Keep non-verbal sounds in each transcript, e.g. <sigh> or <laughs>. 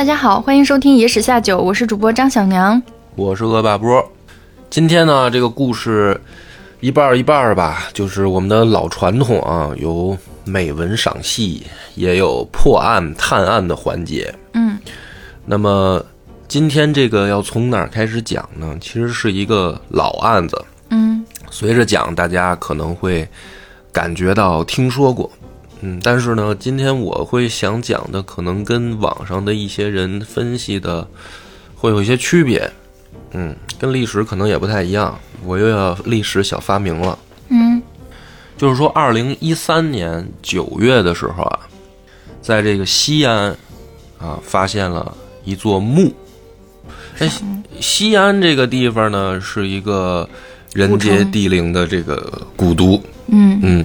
大家好，欢迎收听《野史下酒》，我是主播张小娘。我是恶霸波。今天呢，这个故事一半儿一半儿吧，就是我们的老传统啊，有美文赏析，也有破案探案的环节。嗯，那么今天这个要从哪儿开始讲呢？其实是一个老案子，嗯随着讲，大家可能会感觉到听说过，嗯，但是呢，今天我会想讲的，可能跟网上的一些人分析的会有一些区别，嗯，跟历史可能也不太一样。我又要历史小发明了，嗯。就是说，二零一三年九月的时候啊，在这个西安啊，发现了一座墓。在西西安这个地方呢，是一个人杰地灵的这个古都，嗯。嗯，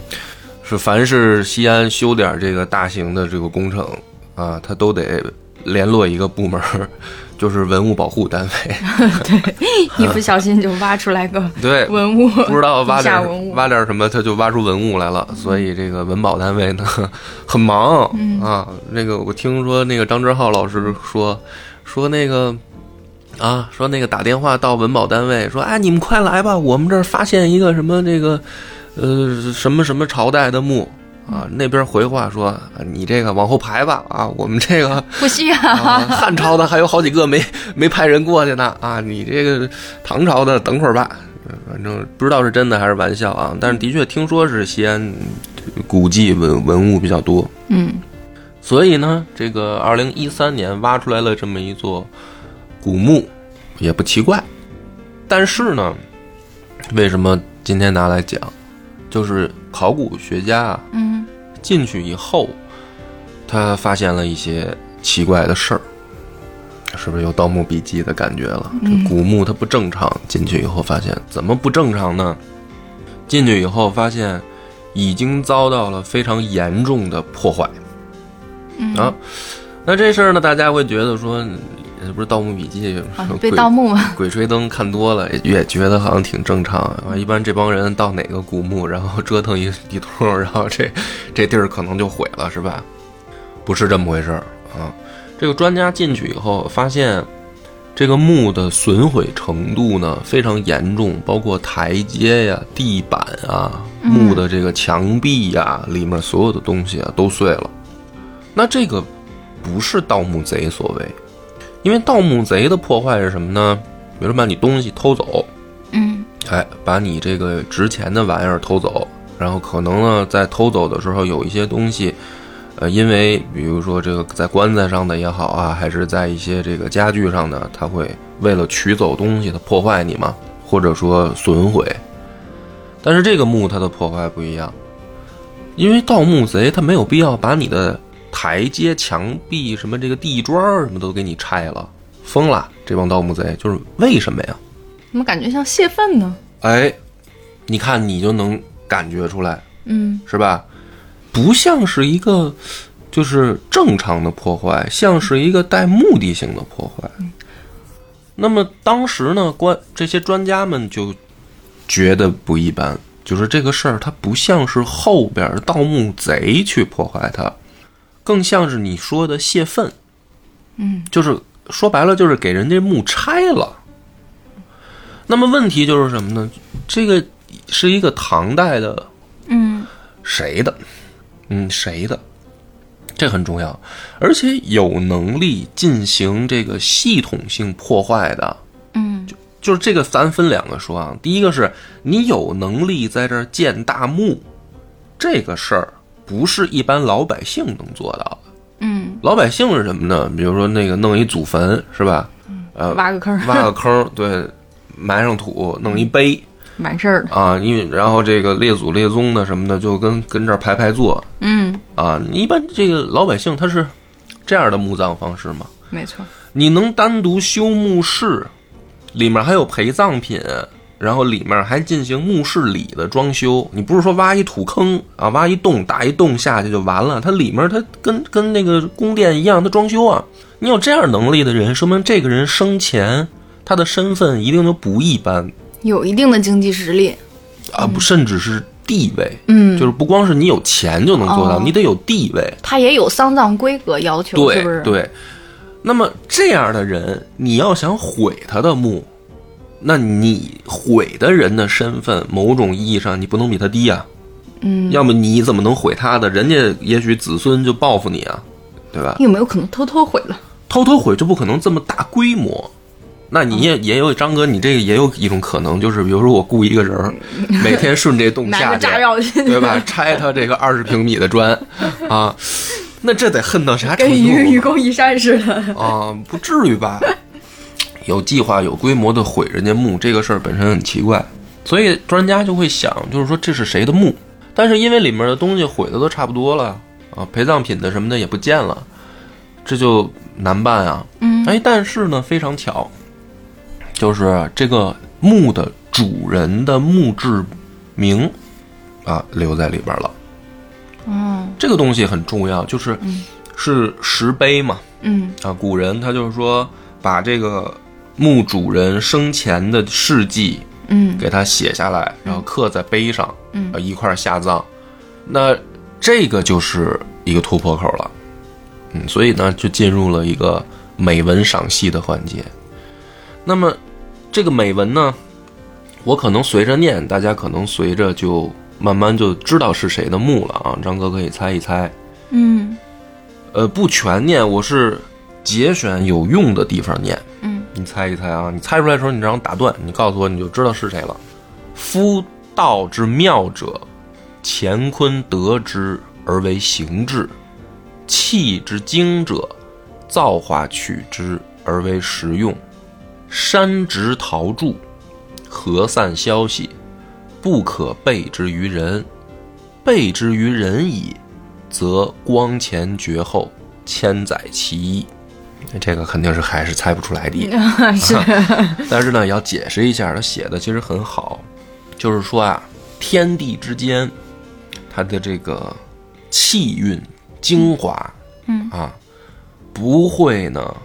是凡是西安修点这个大型的这个工程啊，他都得联络一个部门，<laughs> 就是文物保护单位。<laughs> 对一不小心就挖出来个 <laughs> 对，文物，不知道挖点。挖点什么，他就挖出文物来了。所以这个文保单位呢很忙、嗯啊。那个我听说那个张志浩老师说说那个啊，说那个打电话到文保单位说，哎，你们快来吧，我们这儿发现一个什么这个呃什么什么朝代的墓。啊，那边回话说，啊你这个往后排吧，啊，我们这个 <laughs> 不需要。啊，汉朝的还有好几个没没派人过去呢啊！你这个唐朝的等会儿吧，反正不知道是真的还是玩笑啊。但是的确听说是西安古迹文文物比较多，嗯所以呢，这个二零一三年挖出来了这么一座古墓，也不奇怪。但是呢，为什么今天拿来讲，就是考古学家啊，嗯进去以后，他发现了一些奇怪的事儿，是不是有《盗墓笔记》的感觉了？嗯这古墓它不正常，进去以后发现怎么不正常呢？进去以后发现已经遭到了非常严重的破坏嗯啊。那这事儿呢，大家会觉得说，这不是《盗墓笔记》啊被鬼盗墓吗？<laughs> 鬼吹灯看多了，也也觉得好像挺正常啊。一般这帮人到哪个古墓，然后折腾一地通，然后这这地儿可能就毁了，是吧？不是这么回事儿啊。这个专家进去以后发现，这个墓的损毁程度呢非常严重，包括台阶呀、地板啊、墓的这个墙壁呀，里面所有的东西啊都碎了。那这个不是盗墓贼所为，因为盗墓贼的破坏是什么呢？比如说把你东西偷走，嗯哎，把你这个值钱的玩意儿偷走，然后可能呢，在偷走的时候有一些东西，呃，因为比如说这个在棺材上的也好啊，还是在一些这个家具上的，他会为了取走东西，他破坏你嘛，或者说损毁。但是这个墓它的破坏不一样，因为盗墓贼他没有必要把你的台阶、墙壁、什么这个地砖儿什么都给你拆了，疯了！这帮盗墓贼就是为什么呀？怎么感觉像泄愤呢？哎，你看你就能感觉出来，嗯是吧？不像是一个就是正常的破坏，像是一个带目的性的破坏。那么当时呢，关这些专家们就觉得不一般，就是这个事儿它不像是后边盗墓贼去破坏它，更像是你说的泄愤。嗯，就是说白了就是给人家墓拆了。那么问题就是什么呢？这个是一个唐代的嗯谁的？嗯，谁的？这很重要，而且有能力进行这个系统性破坏的，嗯就是这个咱分两个说啊。第一个是你有能力在这儿建大墓，这个事儿不是一般老百姓能做到的。嗯，老百姓是什么呢？比如说那个弄一祖坟是吧？呃，挖个坑，<laughs> 挖个坑，对，埋上土，弄一碑完事儿了。啊，因为然后这个列祖列宗的什么的，就跟跟这儿排排坐嗯，啊。一般这个老百姓他是这样的墓葬方式吗？没错。你能单独修墓室，里面还有陪葬品，然后里面还进行墓室里的装修。你不是说挖一土坑啊，挖一洞打一洞下去就完了？它里面它跟跟那个宫殿一样，它装修啊。你有这样能力的人，说明这个人生前他的身份一定就不一般有一定的经济实力。啊，不甚至是地位。嗯，就是不光是你有钱就能做到，哦你得有地位。他也有丧葬规格要求，对是不是？，对。那么这样的人，你要想毁他的墓，那你毁的人的身份，某种意义上你不能比他低啊。嗯，要么你怎么能毁他的？人家也许子孙就报复你啊，对吧？有没有可能偷偷毁了？偷偷毁就不可能这么大规模。那你也也有张哥，你这个也有一种可能，就是比如说我雇一个人儿，每天顺这洞下 <laughs> 去，对吧？拆他这个二十平米的砖 <laughs> 啊，那这得恨到啥程度跟愚愚公移山似的。啊？不至于吧？有计划、有规模的毁人家墓，这个事儿本身很奇怪，所以专家就会想，就是说这是谁的墓？但是因为里面的东西毁的都差不多了啊，陪葬品的什么的也不见了，这就难办啊。嗯，哎，但是呢，非常巧，就是这个墓的主人的墓志铭啊留在里边了。嗯，这个东西很重要，就是是石碑嘛嗯啊，古人他就是说把这个墓主人生前的事迹嗯给他写下来，然后刻在碑上，嗯呃一块儿下葬。那这个就是一个突破口了，嗯，所以呢就进入了一个美文赏析的环节。那么这个美文呢，我可能随着念，大家可能随着就慢慢就知道是谁的墓了啊。张哥可以猜一猜，嗯呃，不全念，我是节选有用的地方念。你猜一猜啊？你猜出来的时候，你让我打断，你告诉我，你就知道是谁了。夫道之妙者，乾坤得之而为形制；气之精者，造化取之而为实用。山直陶铸，河散消息，不可备之于人。备之于人矣，则光前绝后，千载其一。这个肯定是还是猜不出来的。<laughs> 是。<laughs> 但是呢，要解释一下，他写的其实很好，就是说啊，天地之间，它的这个气运精华，嗯。啊，不会呢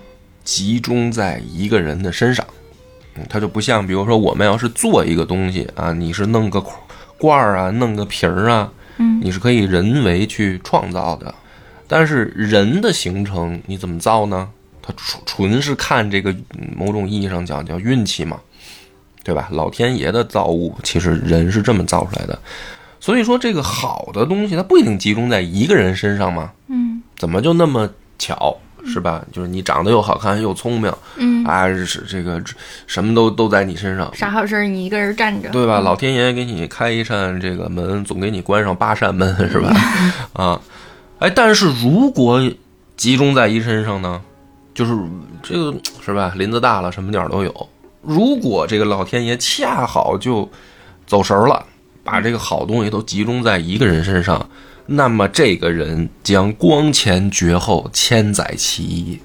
集中在一个人的身上，嗯，它就不像，比如说我们要是做一个东西啊，你是弄个罐儿啊，弄个瓶儿啊，嗯。你是可以人为去创造的，但是人的形成你怎么造呢？它纯纯是看这个嗯某种意义上讲叫运气嘛，对吧？老天爷的造物，其实人是这么造出来的。所以说，这个好的东西，它不一定集中在一个人身上嘛。嗯怎么就那么巧，是吧？就是你长得又好看又聪明嗯，啊，是这个什么都都在你身上，啥好事儿你一个人站着，对吧？老天爷给你开一扇这个门，总给你关上八扇门，是吧？啊，哎，但是如果集中在一身上呢，就是这个是吧？林子大了，什么鸟都有。如果这个老天爷恰好就走神儿了，把这个好东西都集中在一个人身上，那么这个人将光前绝后，千载其一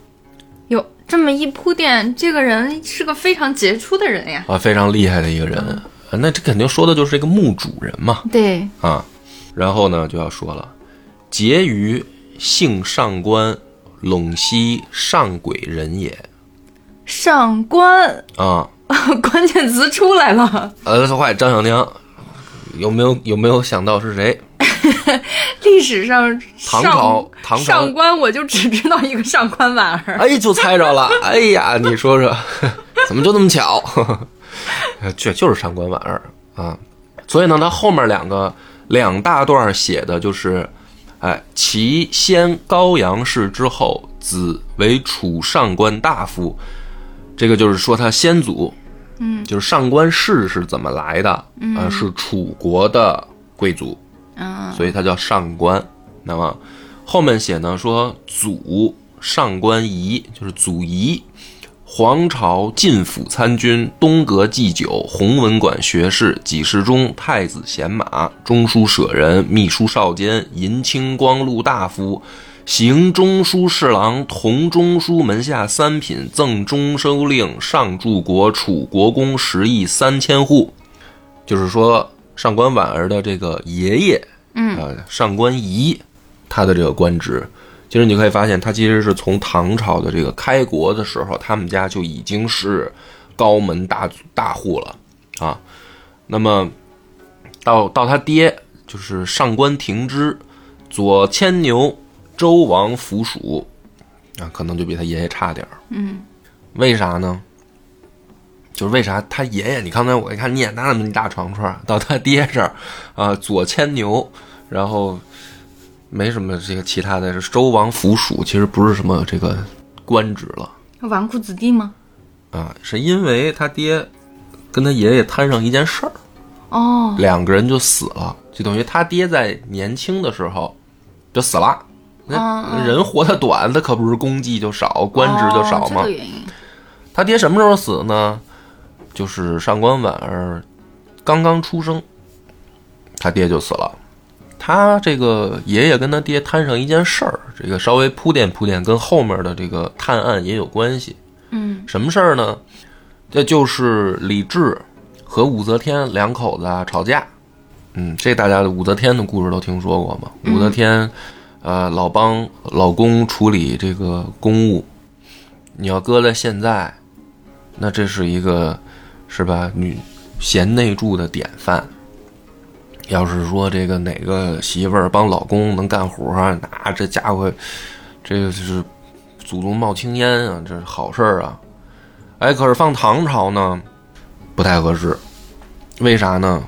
有这么一铺垫，这个人是个非常杰出的人呀。啊，非常厉害的一个人。啊那这肯定说的就是这个墓主人嘛。对，啊，然后呢就要说了，结于姓上官，陇西上鬼人也上官，啊。<laughs> 关键词出来了，呃，快，张小宁，有没有有没有想到是谁？<laughs> 历史上唐上朝唐朝上官，我就只知道一个上官婉儿。<laughs> 哎，就猜着了。哎呀，你说说，怎么就那么巧？这就是上官婉儿啊。所以呢，他后面两个两大段写的就是，哎，其先高阳氏之后，子为楚上官大夫。这个就是说他先祖，嗯，就是上官氏是怎么来的？啊、是楚国的贵族。嗯所以他叫上官。那么后面写呢说祖上官仪，就是祖仪，皇朝进府参军，东阁祭酒，弘文馆学士，给事中，太子贤马，中书舍人，秘书少监，银青光禄大夫。行中书侍郎，同中书门下三品，赠中书令，上柱国楚国公十亿三千户。就是说，上官婉儿的这个爷爷，嗯呃，上官仪，他的这个官职，其实你可以发现，他其实是从唐朝的这个开国的时候，他们家就已经是高门大大户了啊。那么到到他爹就是上官庭之，左牵牛，周王府属，啊，可能就比他爷爷差点儿。嗯为啥呢？就是为啥他爷爷？你刚才我一看你也拿那么一大长串，到他爹这儿啊，左牵牛，然后没什么这个其他的，是周王府属，其实不是什么这个官职了纨绔子弟吗？啊，是因为他爹跟他爷爷摊上一件事儿，哦，两个人就死了，就等于他爹在年轻的时候就死了。那人活得短，他可不是功绩就少，官职就少吗。哦这个。他爹什么时候死呢？就是上官婉儿刚刚出生，他爹就死了。他这个爷爷跟他爹摊上一件事儿，这个稍微铺垫铺垫，跟后面的这个探案也有关系。嗯什么事儿呢？这就是李治和武则天两口子啊吵架。嗯，这大家武则天的故事都听说过吗？武则天，呃，老帮老公处理这个公务，你要搁在现在，那这是一个是吧？女贤内助的典范。要是说这个哪个媳妇儿帮老公能干活儿，那这家伙，这个就是祖宗冒青烟啊，这是好事儿啊。哎，可是放唐朝呢，不太合适。为啥呢？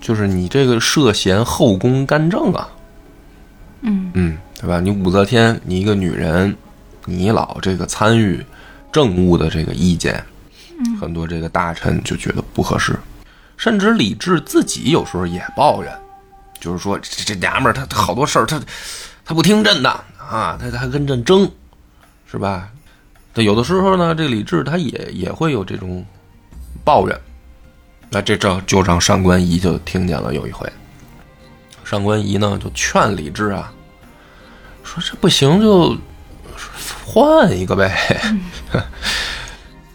就是你这个涉嫌后宫干政啊，嗯嗯，对吧？你武则天，你一个女人，你老这个参与政务的这个意见，很多这个大臣就觉得不合适，甚至李治自己有时候也抱怨，就是说这这娘们儿她好多事儿她她不听朕的啊，她她还跟朕争，是吧？那有的时候呢，这李治他也也会有这种抱怨，那这这就让上官仪就听见了。有一回，上官仪呢就劝李治啊，说这不行就换一个呗，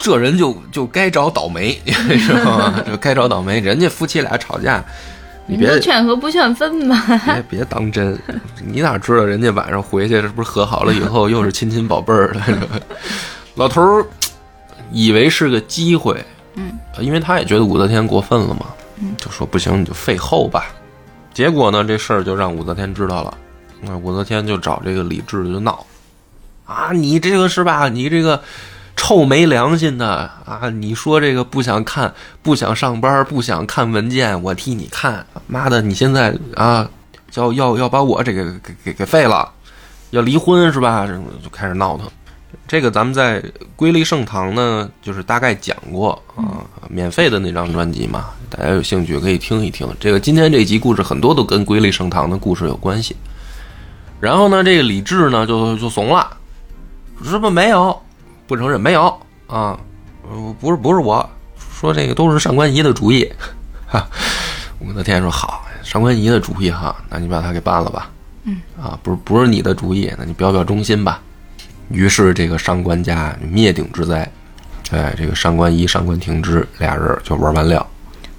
这人就就该找倒霉，<laughs> 是吧？<laughs> 就该找倒霉。人家夫妻俩吵架，你别劝和不劝分吧。<laughs> 别别当真，你哪知道人家晚上回去这不是和好了以后又是亲亲宝贝儿了？老头儿以为是个机会，嗯，因为他也觉得武则天过分了嘛，嗯就说不行你就废后吧。结果呢，这事儿就让武则天知道了，那武则天就找这个李治就闹，啊，你这个是吧？你这个臭没良心的啊！你说这个不想看，不想上班，不想看文件，我替你看。妈的，你现在啊，要要要把我这个给给给废了，要离婚是吧？这就开始闹腾。这个咱们在《瑰丽盛唐》呢，就是大概讲过啊，免费的那张专辑嘛，大家有兴趣可以听一听。这个今天这集故事很多都跟《瑰丽盛唐》的故事有关系。然后呢，这个李治呢就就怂了，说不没有，不承认没有啊，呃不是不是我说这个都是上官仪的主意，哈。武则天说好，上官仪的主意哈，那你把他给办了吧，嗯啊，不是不是你的主意，那你表表忠心吧。于是这个上官家灭顶之灾，哎，这个上官仪、上官庭之俩人就玩完了。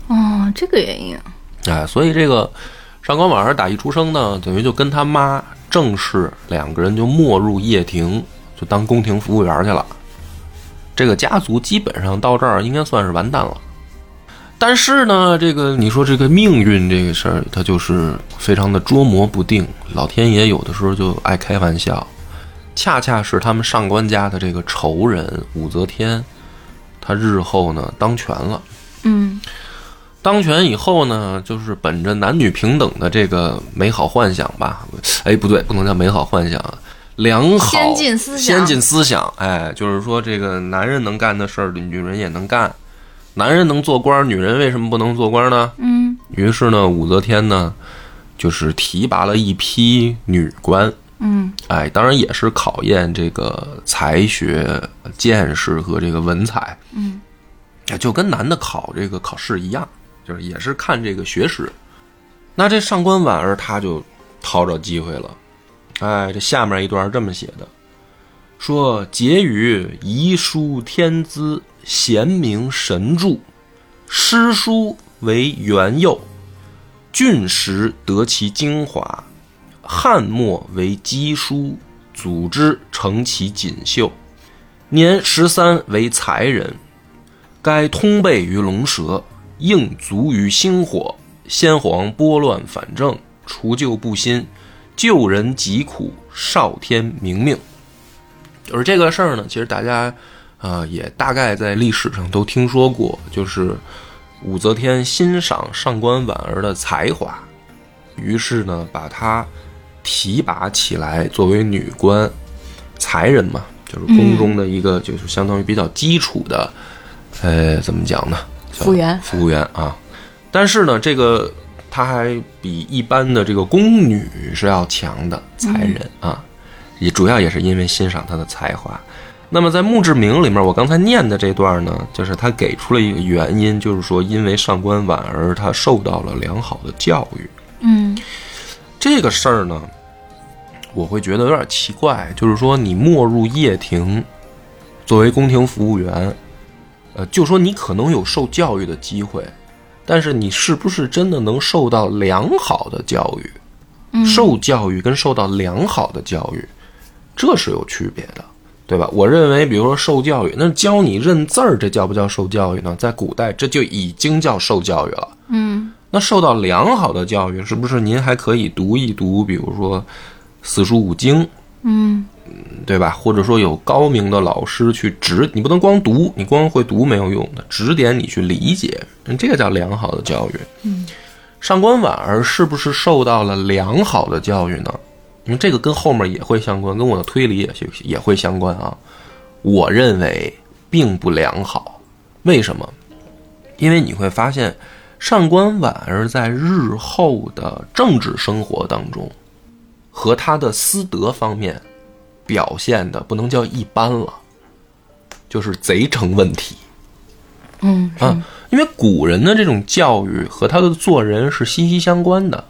哦，这个原因。哎，所以这个上官婉儿打一出生呢，等于就跟他妈正式两个人就没入掖庭，就当宫廷服务员去了。这个家族基本上到这儿应该算是完蛋了。但是呢，这个你说这个命运这个事儿，它就是非常的捉摸不定。老天爷有的时候就爱开玩笑，恰恰是他们上官家的这个仇人武则天，他日后呢当权了。嗯当权以后呢，就是本着男女平等的这个美好幻想吧，哎，不对，不能叫美好幻想，良好先进思想。先进思想，哎，就是说这个男人能干的事儿，女人也能干，男人能做官，女人为什么不能做官呢？嗯。于是呢，武则天呢，就是提拔了一批女官，嗯。哎，当然也是考验这个才学、见识和这个文采，嗯。就跟男的考这个考试一样，就是也是看这个学识。那这上官婉儿她就掏着机会了，哎，这下面一段这么写的，说结语遗书天资，贤明神著，诗书为元佑，俊实得其精华，汉墨为基书，组织成其锦绣。年十三为才人，该通背于龙蛇，应足于星火。先皇拨乱反正，除旧布新，救人疾苦，少天明命。而这个事儿呢，其实大家呃也大概在历史上都听说过，就是武则天欣赏上官婉儿的才华，于是呢把她提拔起来作为女官，才人嘛，就是宫中的一个就是相当于比较基础的，呃，怎么讲呢？服务员服务员啊。但是呢，这个她还比一般的这个宫女是要强的才人啊，也主要也是因为欣赏她的才华。那么在墓志铭里面，我刚才念的这段呢，就是他给出了一个原因，就是说因为上官婉儿她受到了良好的教育。嗯这个事儿呢，我会觉得有点奇怪，就是说你没入掖庭，作为宫廷服务员，呃，就说你可能有受教育的机会，但是你是不是真的能受到良好的教育？嗯受教育跟受到良好的教育，这是有区别的，对吧？我认为，比如说受教育，那教你认字儿，这叫不叫受教育呢？在古代，这就已经叫受教育了。嗯那受到良好的教育，是不是您还可以读一读，比如说四书五经，嗯对吧？或者说有高明的老师去指，你不能光读，你光会读没有用的，指点你去理解，嗯这个叫良好的教育。嗯，上官婉儿是不是受到了良好的教育呢？因为这个跟后面也会相关，跟我的推理也也也会相关啊。我认为并不良好，为什么？因为你会发现，上官婉儿在日后的政治生活当中，和他的私德方面表现的不能叫一般了，就是贼成问题嗯啊。因为古人的这种教育和他的做人是息息相关的，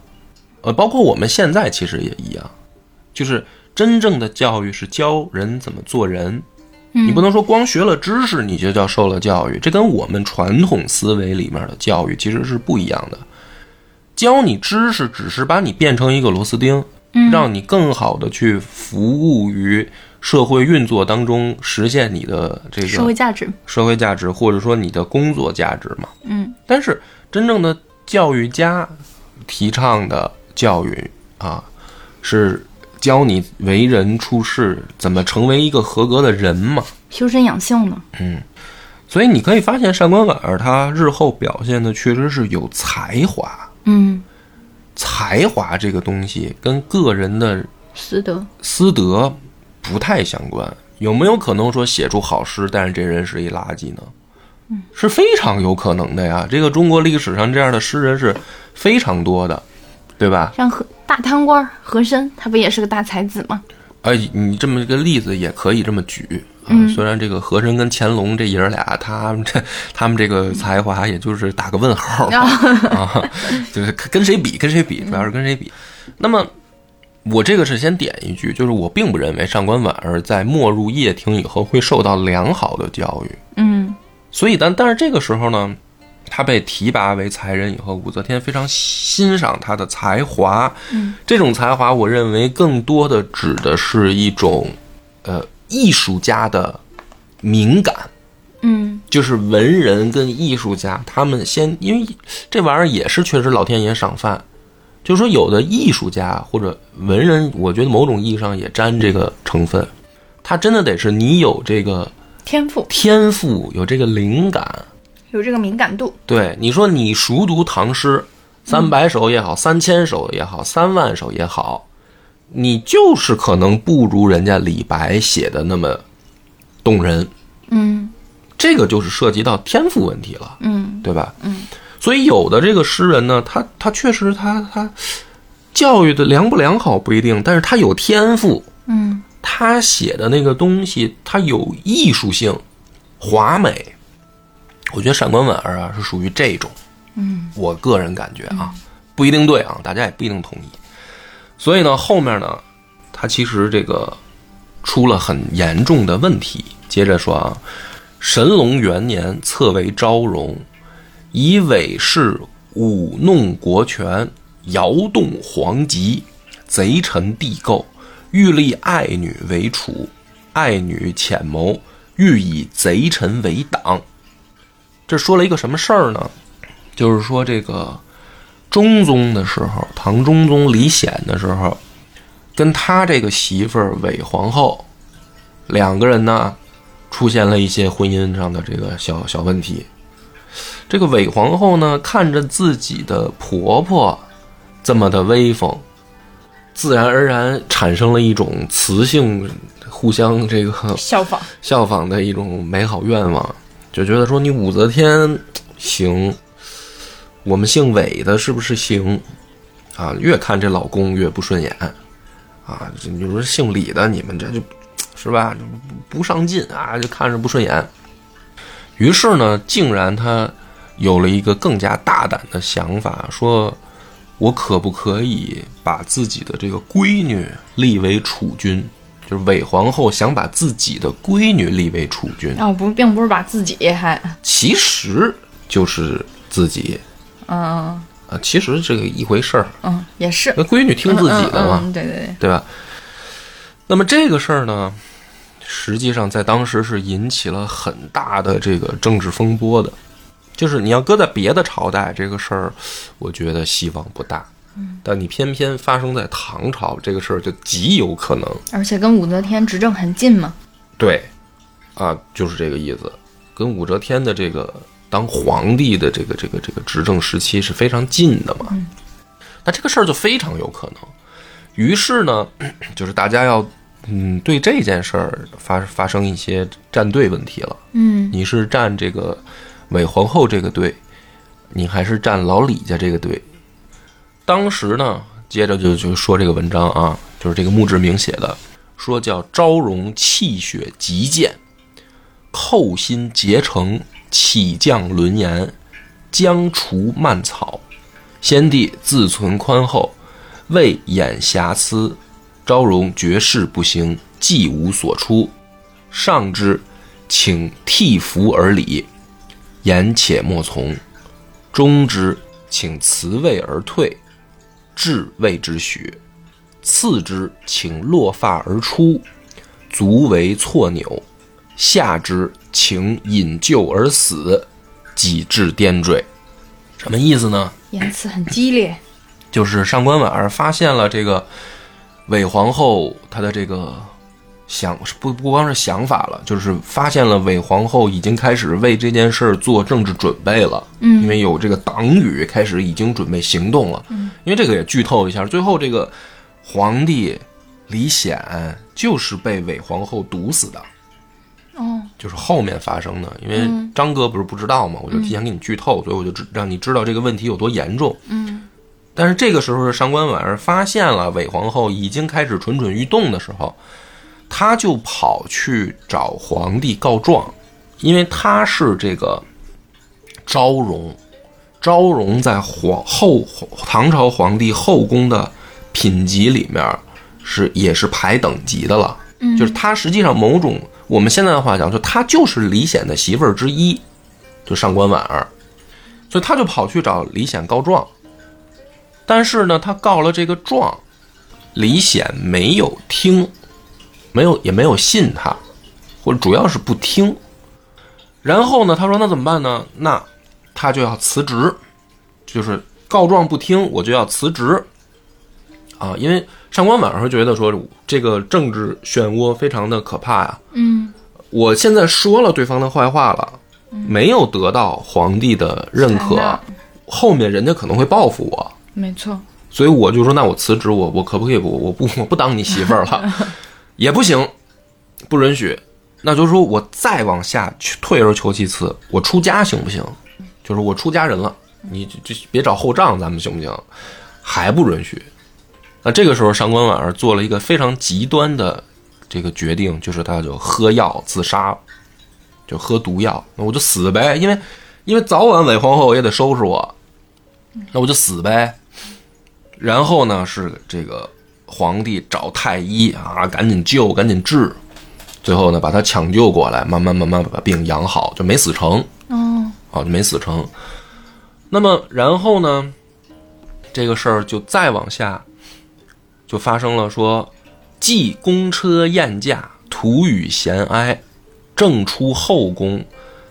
呃，包括我们现在其实也一样，就是真正的教育是教人怎么做人。你不能说光学了知识你就叫受了教育，这跟我们传统思维里面的教育其实是不一样的。教你知识只是把你变成一个螺丝钉，让你更好的去服务于社会运作当中，实现你的这个社会价值。社会价值，或者说你的工作价值嘛。嗯但是真正的教育家提倡的教育啊，是教你为人处事，怎么成为一个合格的人嘛。修身养性呢？所以你可以发现，上官婉儿她日后表现的确实是有才华。嗯，才华这个东西跟个人的私德。私德不太相关。有没有可能说写出好诗，但是这人是一垃圾呢？嗯是非常有可能的呀。这个中国历史上这样的诗人是非常多的，对吧？像和大贪官和珅，他不也是个大才子吗？哎，你这么一个例子也可以这么举啊。虽然这个和珅跟乾隆这爷儿俩，他们这他们这个才华也就是打个问号 <laughs> 啊，就是跟谁比跟谁比，主要是跟谁比。那么我这个是先点一句，就是我并不认为上官婉儿在没入掖庭以后会受到良好的教育。嗯所以但但是这个时候呢，他被提拔为才人以后，武则天非常欣赏他的才华。嗯，这种才华，我认为更多的指的是一种，呃，艺术家的敏感。嗯就是文人跟艺术家，他们先因为这玩意儿也是确实老天爷赏饭，就是说有的艺术家或者文人，我觉得某种意义上也沾这个成分。他真的得是你有这个天赋天赋，有这个灵感，有这个敏感度。对，你说你熟读唐诗，三百首也好，三千首也好，三万首也好，你就是可能不如人家李白写的那么动人。嗯这个就是涉及到天赋问题了，嗯对吧？嗯。所以有的这个诗人呢，他他确实他他教育的良不良好不一定，但是他有天赋，嗯他写的那个东西，他有艺术性，华美。我觉得上官婉儿啊是属于这种，嗯我个人感觉啊，不一定对啊，大家也不一定同意。所以呢，后面呢，他其实这个出了很严重的问题。接着说啊，神龙元年册为昭容，以伪饰舞弄国权，摇动皇极，贼臣地构，欲立爱女为储，爱女潜谋，欲以贼臣为党。这说了一个什么事儿呢？就是说这个中宗的时候，唐中宗李显的时候，跟他这个媳妇儿韦皇后两个人呢出现了一些婚姻上的这个小小问题。这个韦皇后呢，看着自己的婆婆这么的威风，自然而然产生了一种雌性互相这个效仿，效仿的一种美好愿望，就觉得说你武则天行，我们姓韦的是不是行？啊，越看这老公越不顺眼，啊，这你说姓李的你们这就，是吧？不上进啊，就看着不顺眼。于是呢，竟然他有了一个更加大胆的想法，说：“我可不可以把自己的这个闺女立为储君？就是韦皇后想把自己的闺女立为储君，哦，不，并不是把自己还，其实就是自己嗯啊，其实这个一回事儿。嗯，也是那闺女听自己的嘛，嗯嗯嗯对对对，对吧？那么这个事儿呢，实际上在当时是引起了很大的这个政治风波的。就是你要搁在别的朝代，这个事儿，我觉得希望不大。但你偏偏发生在唐朝，这个事儿就极有可能。而且跟武则天执政很近嘛，对，啊，就是这个意思，跟武则天的这个当皇帝的这个这个这个执政时期是非常近的嘛。那这个事儿就非常有可能。于是呢，<clears throat> 就是大家要嗯对这件事儿发发生一些站队问题了。嗯你是站这个韦皇后这个队，你还是站老李家这个队？当时呢，接着就就说这个文章啊，就是这个墓志铭写的，说叫昭容气血极健，寇心结成，起降轮言，将除蔓草。先帝自存宽厚，未掩瑕疵。昭容绝世不行，既无所出。上之，请替服而礼，言且莫从；中之，请辞位而退，至谓之许；次之，请落发而出，足为错钮；下之，请引咎而死，己至颠坠。什么意思呢？言辞很激烈，就是上官婉儿发现了这个韦皇后她的这个想不不光是想法了，就是发现了韦皇后已经开始为这件事儿做政治准备了。嗯因为有这个党羽开始已经准备行动了。嗯，因为这个也剧透一下，最后这个皇帝李显就是被韦皇后毒死的。哦，就是后面发生的，因为嗯。张哥不是不知道嘛，我就提前给你剧透，所以我就知让你知道这个问题有多严重。嗯。但是这个时候，上官婉儿发现了韦皇后已经开始蠢蠢欲动的时候，她就跑去找皇帝告状，因为她是这个昭容，昭容在皇后唐朝皇帝后宫的品级里面是也是排等级的了，嗯，就是她实际上某种我们现在的话讲，就她就是李显的媳妇儿之一，就上官婉儿，所以她就跑去找李显告状。但是呢，他告了这个状，李显没有听，没有也没有信他，或者主要是不听。然后呢，他说那怎么办呢？那他就要辞职，就是告状不听，我就要辞职。啊，因为上官婉儿觉得说这个政治漩涡非常的可怕呀。嗯我现在说了对方的坏话了，没有得到皇帝的认可，后面人家可能会报复我。没错，所以我就说，那我辞职，我我可不可以不我不我不当你媳妇儿了，<laughs> 也不行，不允许。那就是说我再往下去退而求其次，我出家行不行？就是我出家人了，你就就别找后账，咱们行不行？还不允许。那这个时候，上官婉儿做了一个非常极端的这个决定，就是她就喝药自杀，就喝毒药，那我就死呗，因为因为早晚韦皇后也得收拾我，那我就死呗。然后呢，是这个皇帝找太医啊，赶紧救，赶紧治，最后呢，把他抢救过来，慢慢慢慢把病养好，就没死成哦，啊，就没死成。那么然后呢，这个事儿就再往下，就发生了说，既公车宴驾，徒与贤哀，正出后宫，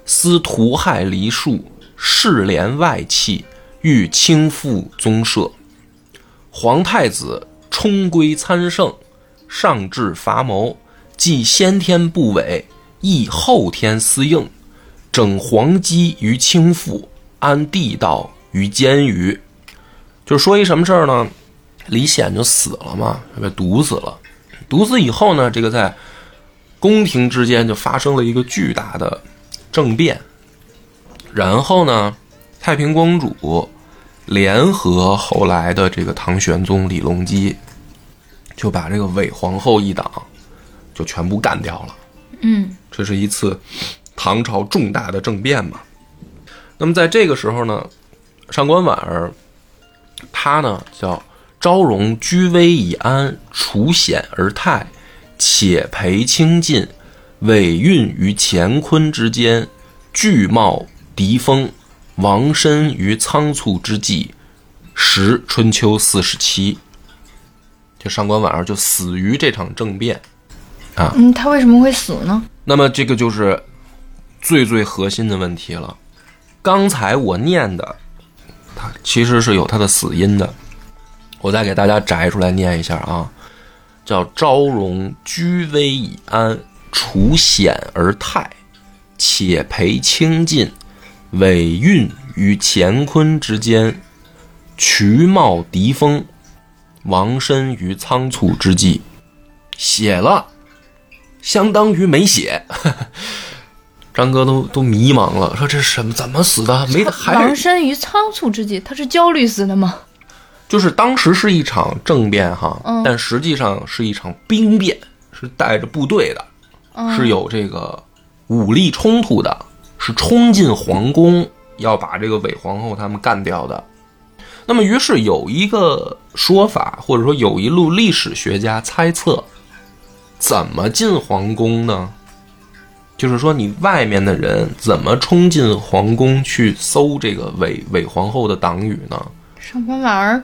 思屠害黎庶，世廉外戚，欲倾覆宗社。皇太子冲归参圣，上至伐谋，既先天不违，亦后天司应，整黄基于清覆，安地道于监狱。就说一什么事儿呢？李显就死了嘛，被毒死了。毒死以后呢，这个在宫廷之间就发生了一个巨大的政变。然后呢，太平公主联合后来的这个唐玄宗李隆基，就把这个韦皇后一党就全部干掉了。嗯这是一次唐朝重大的政变嘛。那么在这个时候呢，上官婉儿她呢叫昭容居危以安，处险而泰，且培清尽，委运于乾坤之间，拒冒敌锋，亡身于仓促之际，时春秋四十七。这上官婉儿就死于这场政变啊。嗯，他为什么会死呢？那么这个就是最最核心的问题了。刚才我念的，他其实是有他的死因的。我再给大家摘出来念一下啊，叫“昭容居危以安，除险而泰，且培清尽，委运于乾坤之间，渠冒敌锋，亡身于仓促之际”。写了。相当于没写，<laughs> 张哥都都迷茫了，说这是什么？怎么死的？没 <laughs> 还亡是身于仓促之际，他是焦虑死的吗？就是当时是一场政变哈，嗯但实际上是一场兵变，是带着部队的，嗯是有这个武力冲突的，是冲进皇宫要把这个韦皇后他们干掉的。那么，于是有一个说法，或者说有一路历史学家猜测，怎么进皇宫呢？就是说，你外面的人怎么冲进皇宫去搜这个韦韦皇后的党羽呢？上官婉儿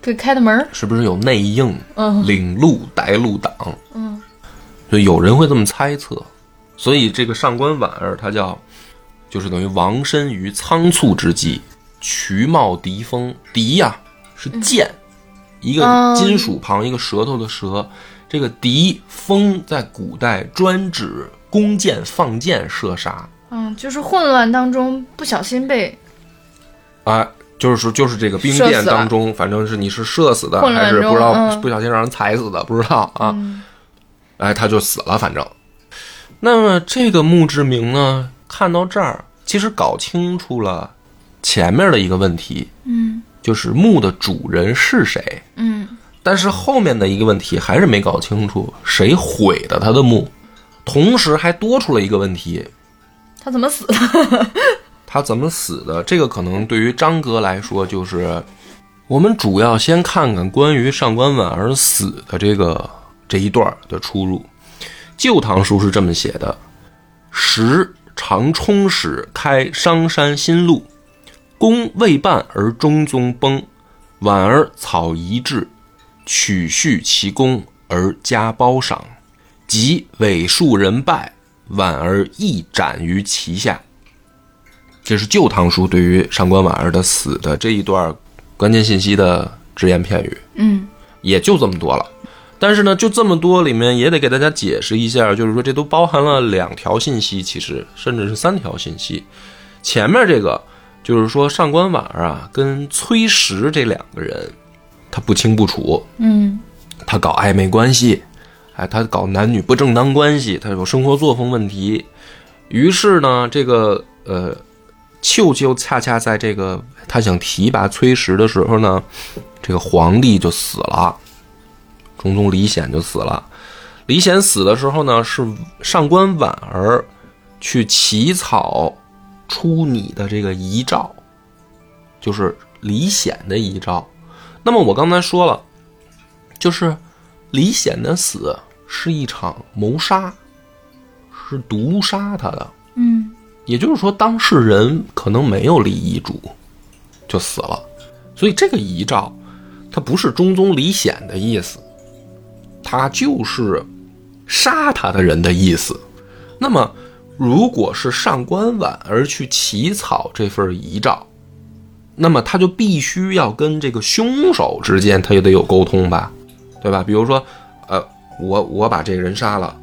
给开的门。是不是有内应、嗯领路、带路党？嗯就有人会这么猜测。所以这个上官婉儿，她叫，就是等于亡身于仓促之际，渠冒敌锋。敌呀、是剑，一个嗯金属旁一个舌头的舌。这个敌锋在古代专指弓箭放箭射杀嗯，就是混乱当中不小心被啊。就是说，就是这个兵变当中，反正是你是射死的，还是不知道、嗯不小心让人踩死的，不知道啊。嗯哎，他就死了，反正。那么这个墓志铭呢，看到这儿，其实搞清楚了前面的一个问题，嗯就是墓的主人是谁。嗯但是后面的一个问题还是没搞清楚，谁毁的他的墓，同时还多出了一个问题，他怎么死的？他怎么死的？这个可能对于张哥来说，就是我们主要先看看关于上官婉儿死的这个这一段的出入。《旧唐书》是这么写的：时常充使开商山新路，功未半而中宗崩，婉儿草遗志，取续其功而加褒赏，及伪数人败，婉儿亦斩于其下。这是《旧唐书》对于上官婉儿的死的这一段关键信息的只言片语，嗯也就这么多了。但是呢，就这么多里面也得给大家解释一下，就是说这都包含了两条信息，其实甚至是三条信息。前面这个就是说上官婉儿啊跟崔实这两个人，他不清不楚，嗯他搞暧昧关系，哎，他搞男女不正当关系，他有生活作风问题。于是呢，这个呃，舅舅恰恰在这个他想提拔崔实的时候呢，这个皇帝就死了，中宗李显就死了。李显死的时候呢，是上官婉儿去起草出你的这个遗诏，就是李显的遗诏。那么我刚才说了。就是李显的死是一场谋杀，是毒杀他的。嗯也就是说，当事人可能没有立遗嘱就死了，所以这个遗诏它不是中宗李显的意思，它就是杀他的人的意思。那么，如果是上官婉儿去起草这份遗诏，那么他就必须要跟这个凶手之间，他也得有沟通吧，对吧？比如说，呃，我我把这个人杀了，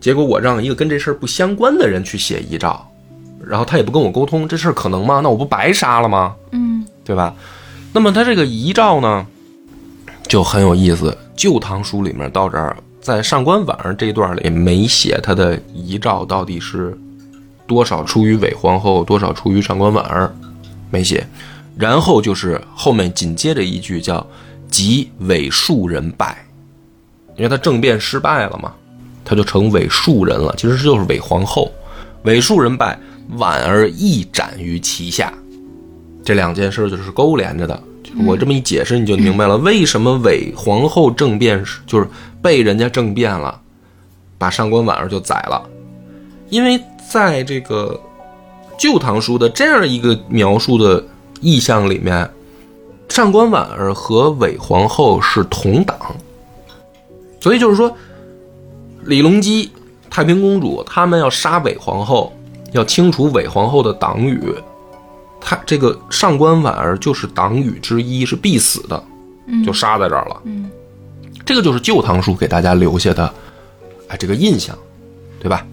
结果我让一个跟这事儿不相关的人去写遗诏，然后他也不跟我沟通，这事儿可能吗？那我不白杀了吗？嗯对吧？那么他这个遗诏呢，就很有意思，《旧唐书》里面到这儿，在上官婉儿这一段里没写他的遗诏到底是多少出于韦皇后，多少出于上官婉儿，没写。然后就是后面紧接着一句叫“即韦庶人败”，因为他政变失败了嘛，他就成韦庶人了。其实就是韦皇后，韦庶人败，婉儿亦斩于其下。这两件事就是勾连着的。我这么一解释，你就明白了为什么韦皇后政变是就是被人家政变了，把上官婉儿就宰了，因为在这个《旧唐书》的这样一个描述的意象里面，上官婉儿和韦皇后是同党，所以就是说，李隆基、太平公主他们要杀韦皇后，要清除韦皇后的党羽。他这个上官婉儿就是党羽之一，是必死的，就杀在这儿了。嗯，这个就是《旧唐书》给大家留下的，哎，这个印象，对吧？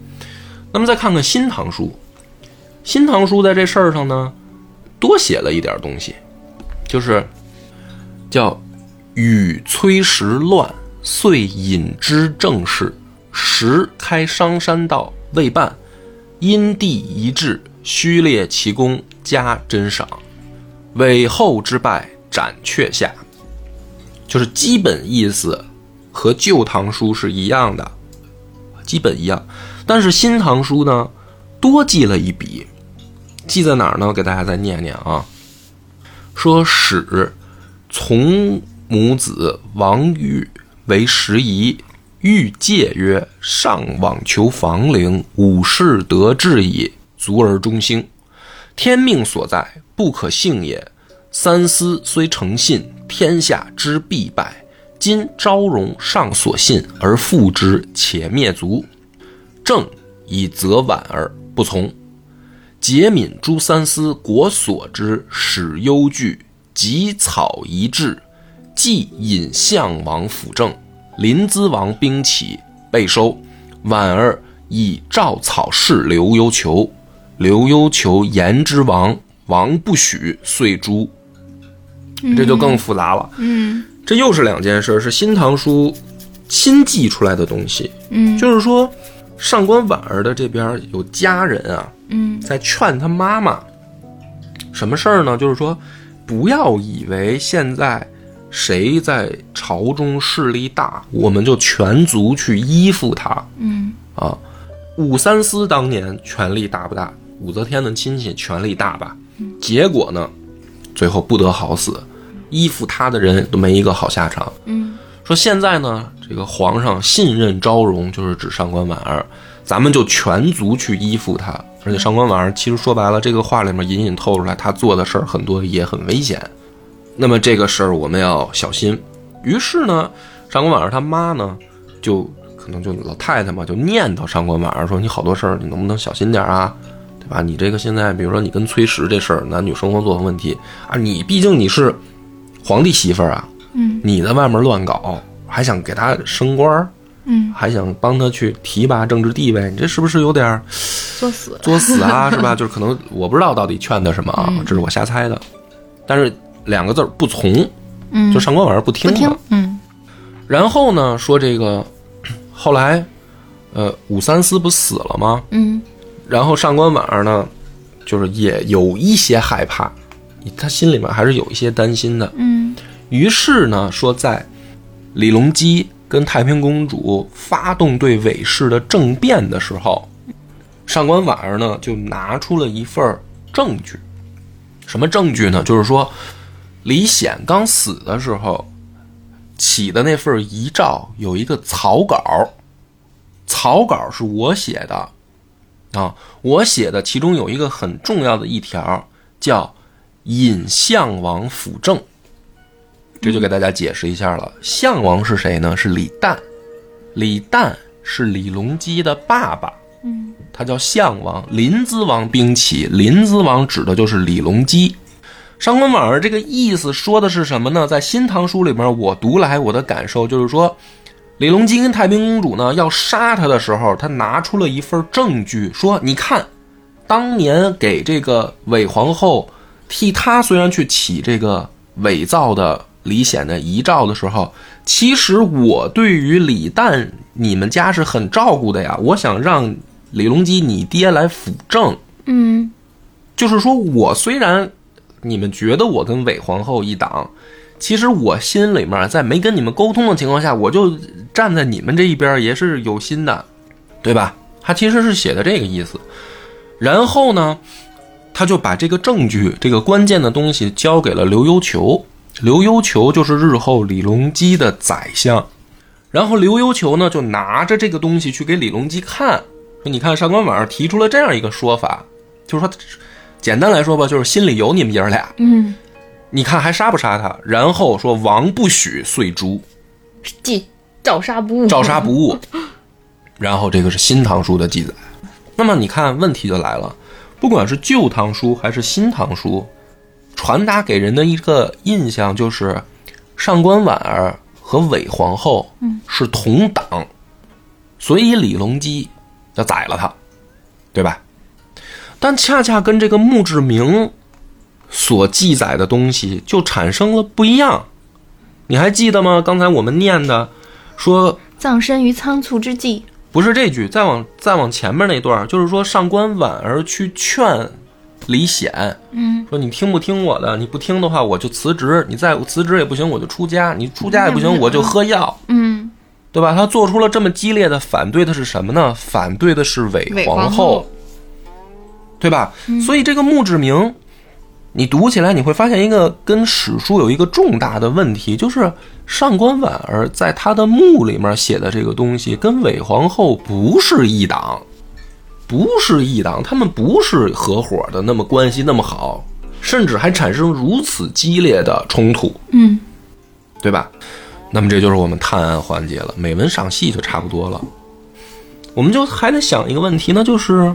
那么再看看《新唐书》，《新唐书》在这事儿上呢，多写了一点东西，就是叫“禹崔石乱，遂引之政事，时开商山道未办，因地一致，虚列其功，加珍赏。韦后之败，斩阙下。”就是基本意思和《旧唐书》是一样的，基本一样。但是《新唐书》呢，多记了一笔，记在哪儿呢？给大家再念念啊。说始从母子王玉为时宜，欲戒曰：“上往求房陵，武士得志矣，足而中兴。天命所在，不可幸也。三思虽诚信，天下之必败。今昭容尚所信而复之，且灭族。正以责婉而不从。节敏诸三思，国所之，始忧惧，及草一致，既引项王辅政。临淄王兵起，被收。婉儿以赵草事刘幽求，刘幽求言之王，王不许，遂诛。这就更复杂了。嗯这又是两件事，是《新唐书》新记出来的东西。嗯就是说，上官婉儿的这边有家人啊，嗯在劝他妈妈，什么事儿呢？就是说，不要以为现在谁在朝中势力大，我们就全族去依附他嗯啊。武三思当年权力大不大？武则天的亲戚权力大吧？结果呢，最后不得好死，依附他的人都没一个好下场。嗯说现在呢，这个皇上信任昭容，就是指上官婉儿，咱们就全族去依附他。而且上官婉儿其实说白了，这个话里面隐隐透出来，他做的事儿很多也很危险。那么这个事儿我们要小心。于是呢，上官婉儿他妈呢，就可能就老太太嘛，就念叨上官婉儿说：“你好多事儿，你能不能小心点啊？对吧？你这个现在，比如说你跟崔实这事儿，男女生活作风问题啊，你毕竟你是皇帝媳妇儿啊，嗯你在外面乱搞，还想给他升官儿，嗯，还想帮他去提拔政治地位，你这是不是有点儿作死。作死啊？<laughs> 是吧？就是可能我不知道到底劝他什么啊，这是我瞎猜的。但是两个字儿不从，嗯，就上官婉儿不听了。不听。嗯然后呢，说这个后来，呃，武三思不死了吗？嗯然后上官婉儿呢，就是也有一些害怕，他心里面还是有一些担心的。嗯于是呢，说在李隆基跟太平公主发动对韦氏的政变的时候，上官婉儿呢就拿出了一份儿证据。什么证据呢？就是说，李显刚死的时候起的那份遗诏有一个草稿，草稿是我写的啊，我写的，其中有一个很重要的一条叫“引项王辅政”。这就给大家解释一下了。项王是谁呢？是李旦，李旦是李隆基的爸爸，嗯他叫项王。临淄王兵起，临淄王指的就是李隆基。上官婉儿这个意思说的是什么呢？在《新唐书》里面，我读来我的感受就是说，李隆基跟太平公主呢要杀他的时候，他拿出了一份证据，说：“你看，当年给这个韦皇后替他虽然去起这个伪造的李显的遗诏的时候，其实我对于李旦你们家是很照顾的呀。我想让李隆基你爹来辅政，嗯就是说我虽然你们觉得我跟韦皇后一党，其实我心里面在没跟你们沟通的情况下，我就站在你们这一边也是有心的，对吧？他其实是写的这个意思。然后呢，他就把这个证据、这个关键的东西交给了刘幽求。刘幽求就是日后李隆基的宰相。然后刘幽求呢，就拿着这个东西去给李隆基看，说：“你看上官婉儿提出了这样一个说法，就是说，简单来说吧，就是心里有你们爷儿俩，嗯，你看还杀不杀他？然后说王不许碎诛，记照杀不误，照杀不误。然后这个是《新唐书》的记载。那么你看，问题就来了，不管是《旧唐书》还是《新唐书》，传达给人的一个印象就是，上官婉儿和韦皇后是同党，所以李隆基要宰了他，对吧？但恰恰跟这个墓志铭所记载的东西就产生了不一样。你还记得吗？刚才我们念的说葬身于仓促之际，不是这句，再往再往前面那段，就是说上官婉儿去劝李显，嗯，说你听不听我的？你不听的话，我就辞职；你再辞职也不行，我就出家；你出家也不行，我就喝药，嗯，对吧？他做出了这么激烈的反对的是什么呢？反对的是韦皇后，对吧？所以这个墓志铭，你读起来你会发现一个跟史书有一个重大的问题，就是上官婉儿在她的墓里面写的这个东西，跟韦皇后不是一党，不是一党，他们不是合伙的，那么关系那么好，甚至还产生如此激烈的冲突，嗯对吧？那么这就是我们探案环节了，美文赏析就差不多了。我们就还得想一个问题呢，就是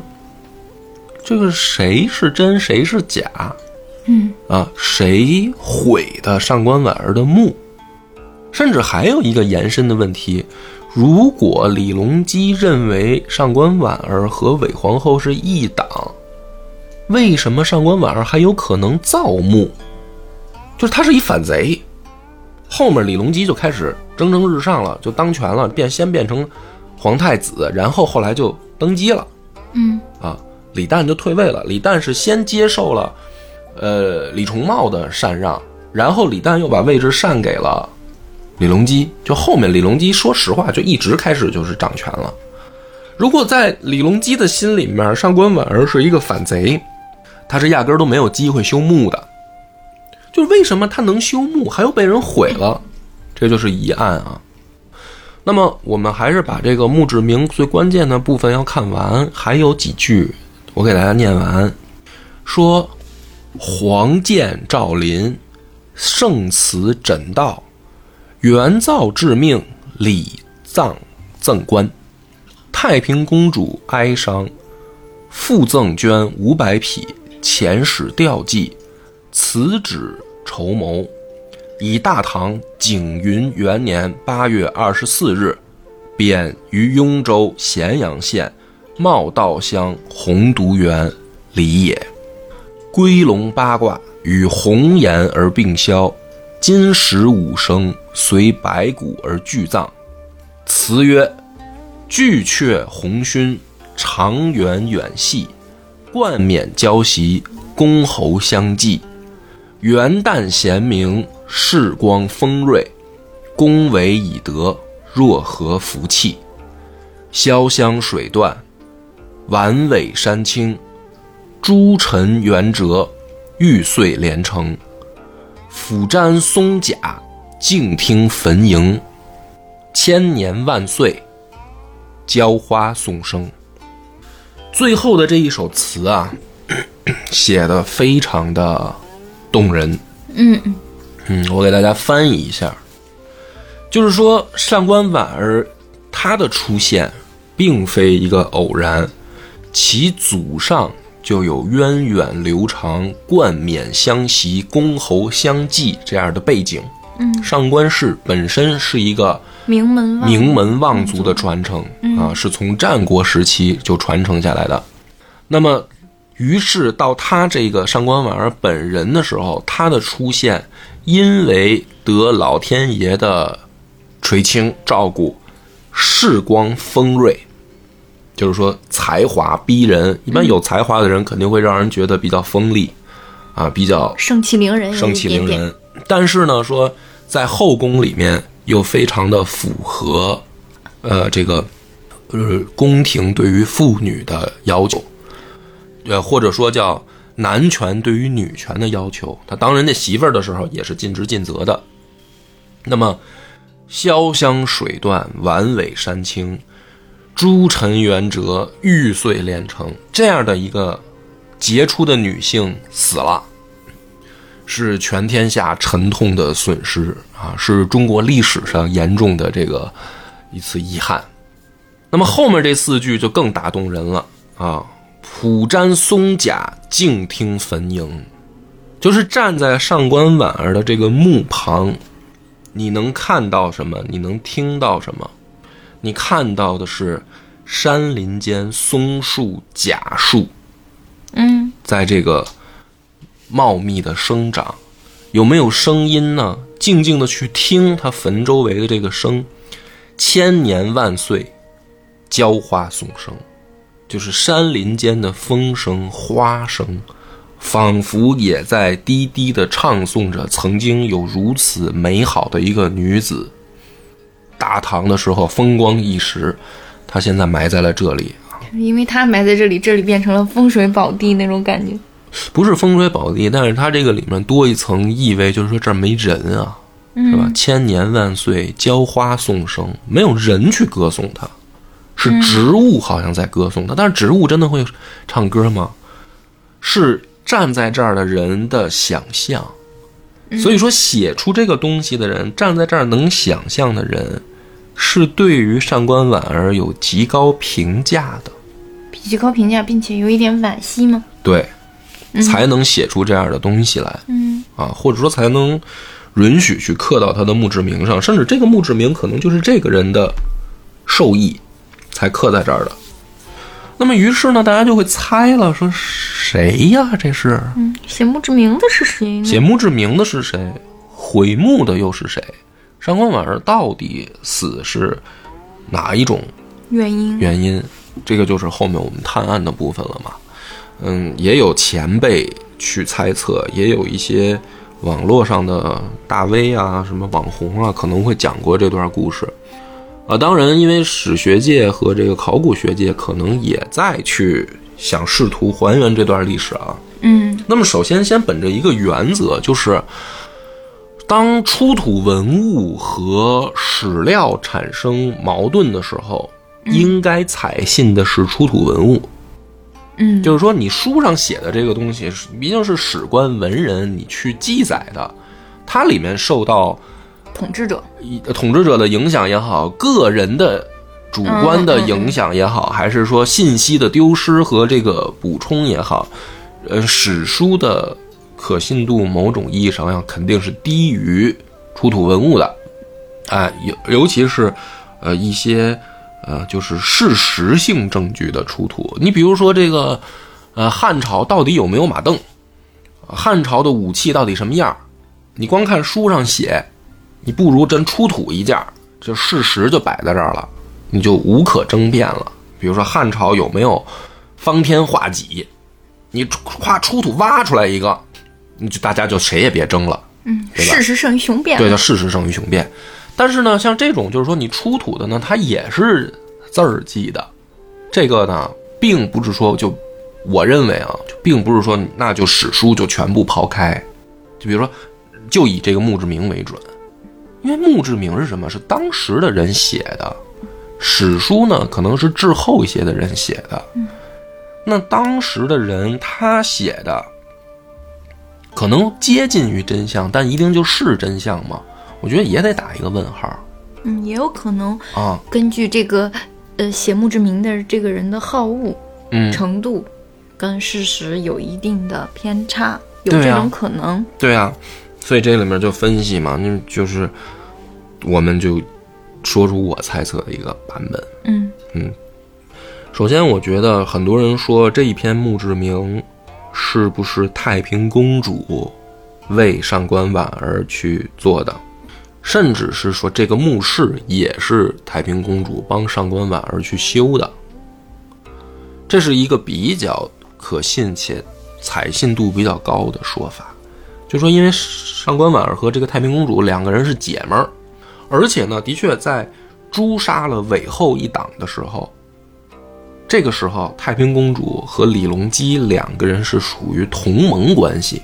这个谁是真，谁是假嗯啊？谁毁的上官婉儿的墓？甚至还有一个延伸的问题：如果李隆基认为上官婉儿和韦皇后是一党，为什么上官婉儿还有可能造墓？就是他是一反贼。后面李隆基就开始蒸蒸日上了，就当权了，变先变成皇太子，然后后来就登基了嗯啊。李旦就退位了。李旦是先接受了呃李重茂的禅让，然后李旦又把位置禅给了李隆基。就后面李隆基说实话就一直开始就是掌权了。如果在李隆基的心里面，上官婉儿是一个反贼，他是压根儿都没有机会修墓的。就是为什么他能修墓，还又被人毁了，这就是疑案啊。那么我们还是把这个墓志铭最关键的部分要看完，还有几句我给大家念完，说黄剑照林，圣祠枕道，元造致命，礼葬赠官，太平公主哀伤，附赠绢五百匹，遣使吊祭。辞旨筹谋，以大唐景云元年八月二十四日，贬于雍州咸阳县茂道乡洪独园李也。龟龙八卦与红颜而并销，金石五声随白骨而俱葬。词曰：巨阙红勋，长远远系，冠冕交袭，公侯相继。元旦贤明，世光丰瑞，恭维以德，若何福气？潇湘水断，晚尾山青，诸尘圆折，玉碎连城。俯瞻松甲，静听坟茔，千年万岁，浇花颂声。最后的这一首词啊，写的非常的动人。嗯嗯嗯，我给大家翻译一下，就是说上官婉儿她的出现并非一个偶然，其祖上就有源远流长、冠冕相袭、公侯相继这样的背景。嗯，上官氏本身是一个名门望名门望族的传承啊，是从战国时期就传承下来的。那么，于是到他这个上官婉儿本人的时候，他的出现，因为得老天爷的垂青照顾，世光丰锐，就是说才华逼人。一般有才华的人肯定会让人觉得比较锋利，啊，比较盛气凌人，盛气凌人。但是呢，说在后宫里面又非常的符合，呃，这个呃宫廷对于妇女的要求，呃，或者说叫男权对于女权的要求。他当人家媳妇儿的时候也是尽职尽责的。那么，潇湘水断，晚尾山青，朱尘元哲，玉碎炼成，这样的一个杰出的女性死了。是全天下沉痛的损失啊！是中国历史上严重的这个一次遗憾。那么后面这四句就更打动人了啊！普瞻松甲，静听坟茔，就是站在上官婉儿的这个墓旁，你能看到什么？你能听到什么？你看到的是山林间松树、假树，嗯，在这个。茂密的生长，有没有声音呢？静静的去听它坟周围的这个声，千年万岁，娇花颂声，就是山林间的风声、花声，仿佛也在低低的唱颂着曾经有如此美好的一个女子。大唐的时候风光一时，他现在埋在了这里因为他埋在这里，这里变成了风水宝地那种感觉。不是风水宝地，但是它这个里面多一层意味，就是说这儿没人啊，是吧？千年万岁，浇花送生，没有人去歌颂它，是植物好像在歌颂它，但是植物真的会唱歌吗？是站在这儿的人的想象，所以说写出这个东西的人，站在这儿能想象的人，是对于上官婉儿有极高评价的，极高评价，并且有一点惋惜吗？对。才能写出这样的东西来，嗯啊，或者说才能允许去刻到他的墓志铭上，甚至这个墓志铭可能就是这个人的授意才刻在这儿的。那么于是呢，大家就会猜了，说谁呀？这是，嗯，写墓志铭的是谁？写墓志铭的是谁？毁墓的又是谁？上官婉儿到底死是哪一种原因？原因，这个就是后面我们探案的部分了嘛。嗯，也有前辈去猜测，也有一些网络上的大 V 啊，什么网红啊，可能会讲过这段故事。啊，当然，因为史学界和这个考古学界可能也在去想试图还原这段历史啊。嗯，那么首先先本着一个原则，就是当出土文物和史料产生矛盾的时候，应该采信的是出土文物。嗯，就是说，你书上写的这个东西，毕竟是史官文人你去记载的，它里面受到统治者、统治者的影响也好，个人的主观的影响也好，还是说信息的丢失和这个补充也好，呃，史书的可信度，某种意义上要肯定是低于出土文物的，哎，尤尤其是呃一些。呃，就是事实性证据的出土。你比如说这个，呃，汉朝到底有没有马镫？汉朝的武器到底什么样？你光看书上写，你不如真出土一件，就事实就摆在这儿了，你就无可争辩了。比如说汉朝有没有方天画戟？你夸出土挖出来一个，就大家就谁也别争了。嗯，事实胜于雄辩。对，叫事实胜于雄辩。但是呢，像这种就是说你出土的呢，它也是字儿记的，这个呢，并不是说就我认为啊，就并不是说那就史书就全部抛开，就比如说就以这个墓志铭为准，因为墓志铭是什么？是当时的人写的，史书呢可能是滞后一些的人写的，那当时的人他写的可能接近于真相，但一定就是真相吗？我觉得也得打一个问号，嗯，也有可能啊。根据这个，呃，写墓志铭的这个人的好恶程度，跟事实有一定的偏差，有这种可能。对啊，所以这里面就分析嘛，那就是我们就说出我猜测的一个版本。嗯首先，我觉得很多人说这一篇墓志铭是不是太平公主为上官婉儿去做的，甚至是说这个墓室也是太平公主帮上官婉儿去修的，这是一个比较可信且采信度比较高的说法。就说因为上官婉儿和这个太平公主两个人是姐们儿，而且呢，的确在诛杀了韦后一党的时候。这个时候，太平公主和李隆基两个人是属于同盟关系。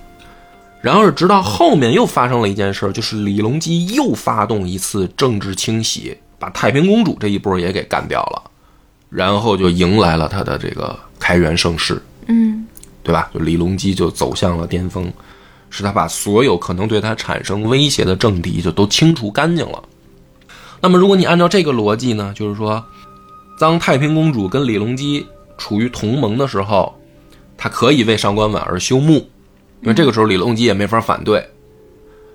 然而，直到后面又发生了一件事，就是李隆基又发动一次政治清洗，把太平公主这一波也给干掉了，然后就迎来了他的这个开元盛世，嗯对吧？就李隆基就走向了巅峰，是他把所有可能对他产生威胁的政敌就都清除干净了。那么，如果你按照这个逻辑呢，就是说。当太平公主跟李隆基处于同盟的时候，她可以为上官婉儿修墓，因为这个时候李隆基也没法反对。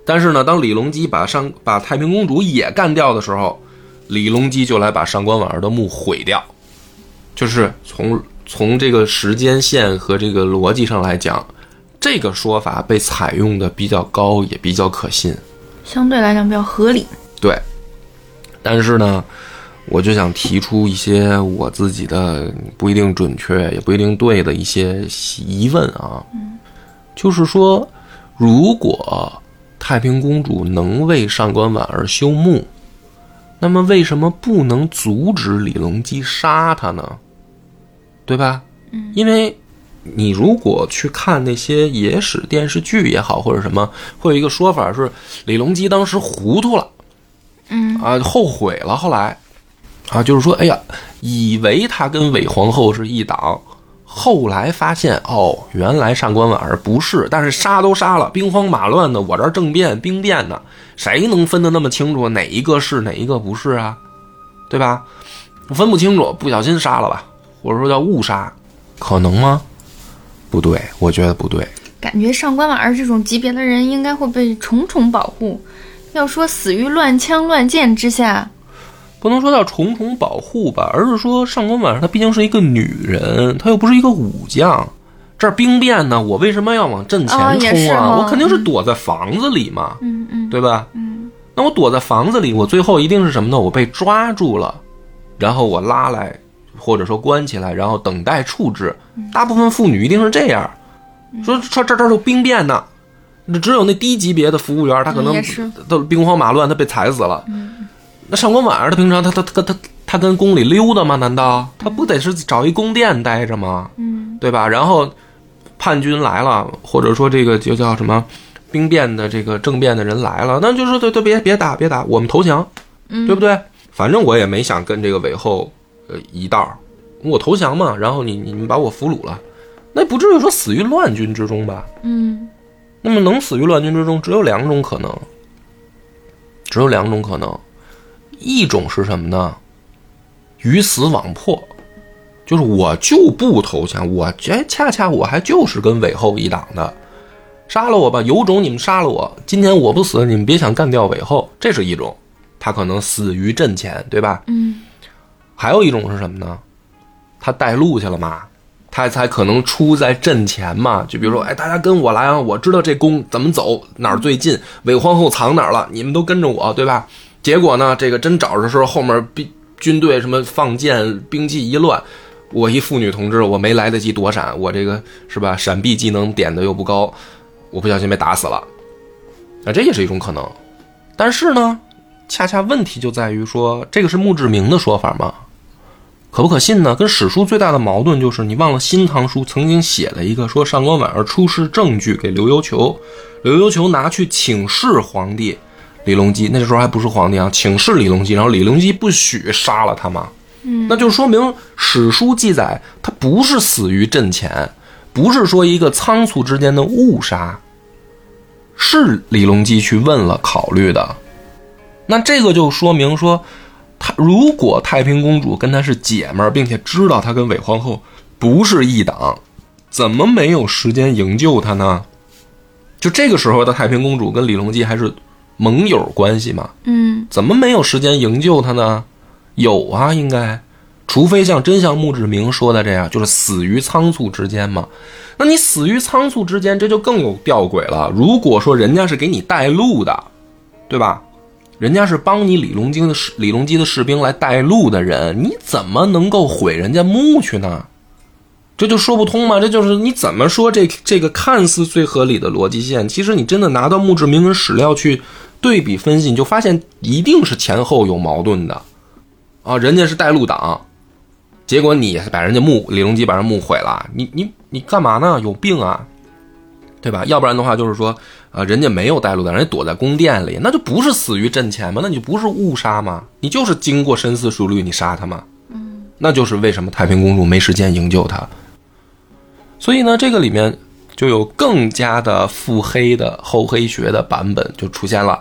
但是呢，当李隆基把上把太平公主也干掉的时候，李隆基就来把上官婉儿的墓毁掉。就是从从这个时间线和这个逻辑上来讲，这个说法被采用的比较高，也比较可信，相对来讲比较合理。对。但是呢。我就想提出一些我自己的不一定准确，也不一定对的一些疑问啊。就是说，如果太平公主能为上官婉儿修墓，那么为什么不能阻止李隆基杀她呢？对吧？嗯因为你如果去看那些野史电视剧也好，或者什么，会有一个说法是李隆基当时糊涂了，嗯啊，后悔了，后来。啊，就是说，哎呀，以为他跟韦皇后是一党，后来发现，哦，原来上官婉儿不是。但是杀都杀了，兵荒马乱的，我这政变兵变呢，谁能分得那么清楚哪一个是哪一个不是啊？对吧？分不清楚，不小心杀了吧，或者说叫误杀，可能吗？不对，我觉得不对。感觉上官婉儿这种级别的人应该会被重重保护。要说死于乱枪乱箭之下。不能说叫重重保护吧，而是说上官婉儿她毕竟是一个女人，她又不是一个武将。这儿兵变呢，我为什么要往阵前冲啊？我肯定是躲在房子里嘛，嗯嗯，对吧？嗯，那我躲在房子里，我最后一定是什么呢？我被抓住了，然后我拉来，或者说关起来，然后等待处置。大部分妇女一定是这样，说说这这都兵变呢，那只有那低级别的服务员，他可能都兵荒马乱，他被踩死了。那上官婉儿她平常她她她她她跟宫里溜达吗？难道她不得是找一宫殿待着吗？嗯，对吧？然后叛军来了，或者说这个就叫什么兵变的这个政变的人来了，那就说对对别别打别打，我们投降，对不对？反正我也没想跟这个韦后呃一道，我投降嘛。然后你你们把我俘虏了，那不至于说死于乱军之中吧？嗯，那么能死于乱军之中，只有两种可能，只有两种可能。一种是什么呢？鱼死网破，就是我就不投降，我哎，恰恰我还就是跟韦后一党的，杀了我吧，有种你们杀了我，今天我不死，你们别想干掉韦后，这是一种，他可能死于阵前，对吧？嗯。还有一种是什么呢？他带路去了嘛，他才可能出在阵前嘛。就比如说，哎，大家跟我来啊，我知道这宫怎么走，哪儿最近，韦皇后藏哪儿了，你们都跟着我，对吧？结果呢？这个真找着的时候，后面兵军队什么放箭，兵器一乱，我一妇女同志，我没来得及躲闪，我这个是吧？闪避技能点的又不高，我不小心被打死了。啊，这也是一种可能。但是呢，恰恰问题就在于说，这个是墓志铭的说法吗？可不可信呢？跟史书最大的矛盾就是，你忘了《新唐书》曾经写了一个说上官婉儿出示证据给刘幽求，刘幽求拿去请示皇帝。李隆基那时候还不是皇帝啊，请示李隆基，然后李隆基不许杀了他嘛，嗯，那就说明史书记载他不是死于阵前，不是说一个仓促之间的误杀，是李隆基去问了考虑的，那这个就说明说，他如果太平公主跟他是姐们儿，并且知道他跟韦皇后不是一党，怎么没有时间营救他呢？就这个时候的太平公主跟李隆基还是盟友关系嘛？嗯，怎么没有时间营救他呢？有啊，应该，除非像真像墓志铭说的这样，就是死于仓促之间嘛。那你死于仓促之间，这就更有吊诡了。如果说人家是给你带路的，对吧？人家是帮你李隆基的士李隆基的士兵来带路的人，你怎么能够毁人家墓去呢？这就说不通嘛？这就是你怎么说这这个看似最合理的逻辑线，其实你真的拿到墓志铭跟史料去对比分析，你就发现一定是前后有矛盾的。啊，人家是带路党，结果你把人家墓李隆基把人墓毁了，你你你干嘛呢？有病啊，对吧？要不然的话就是说，啊，人家没有带路的，人家躲在宫殿里，那就不是死于阵前吗？那你不是误杀吗？你就是经过深思熟虑，你杀他吗？嗯，那就是为什么太平公主没时间营救他。所以呢，这个里面就有更加的腹黑的厚黑学的版本就出现了。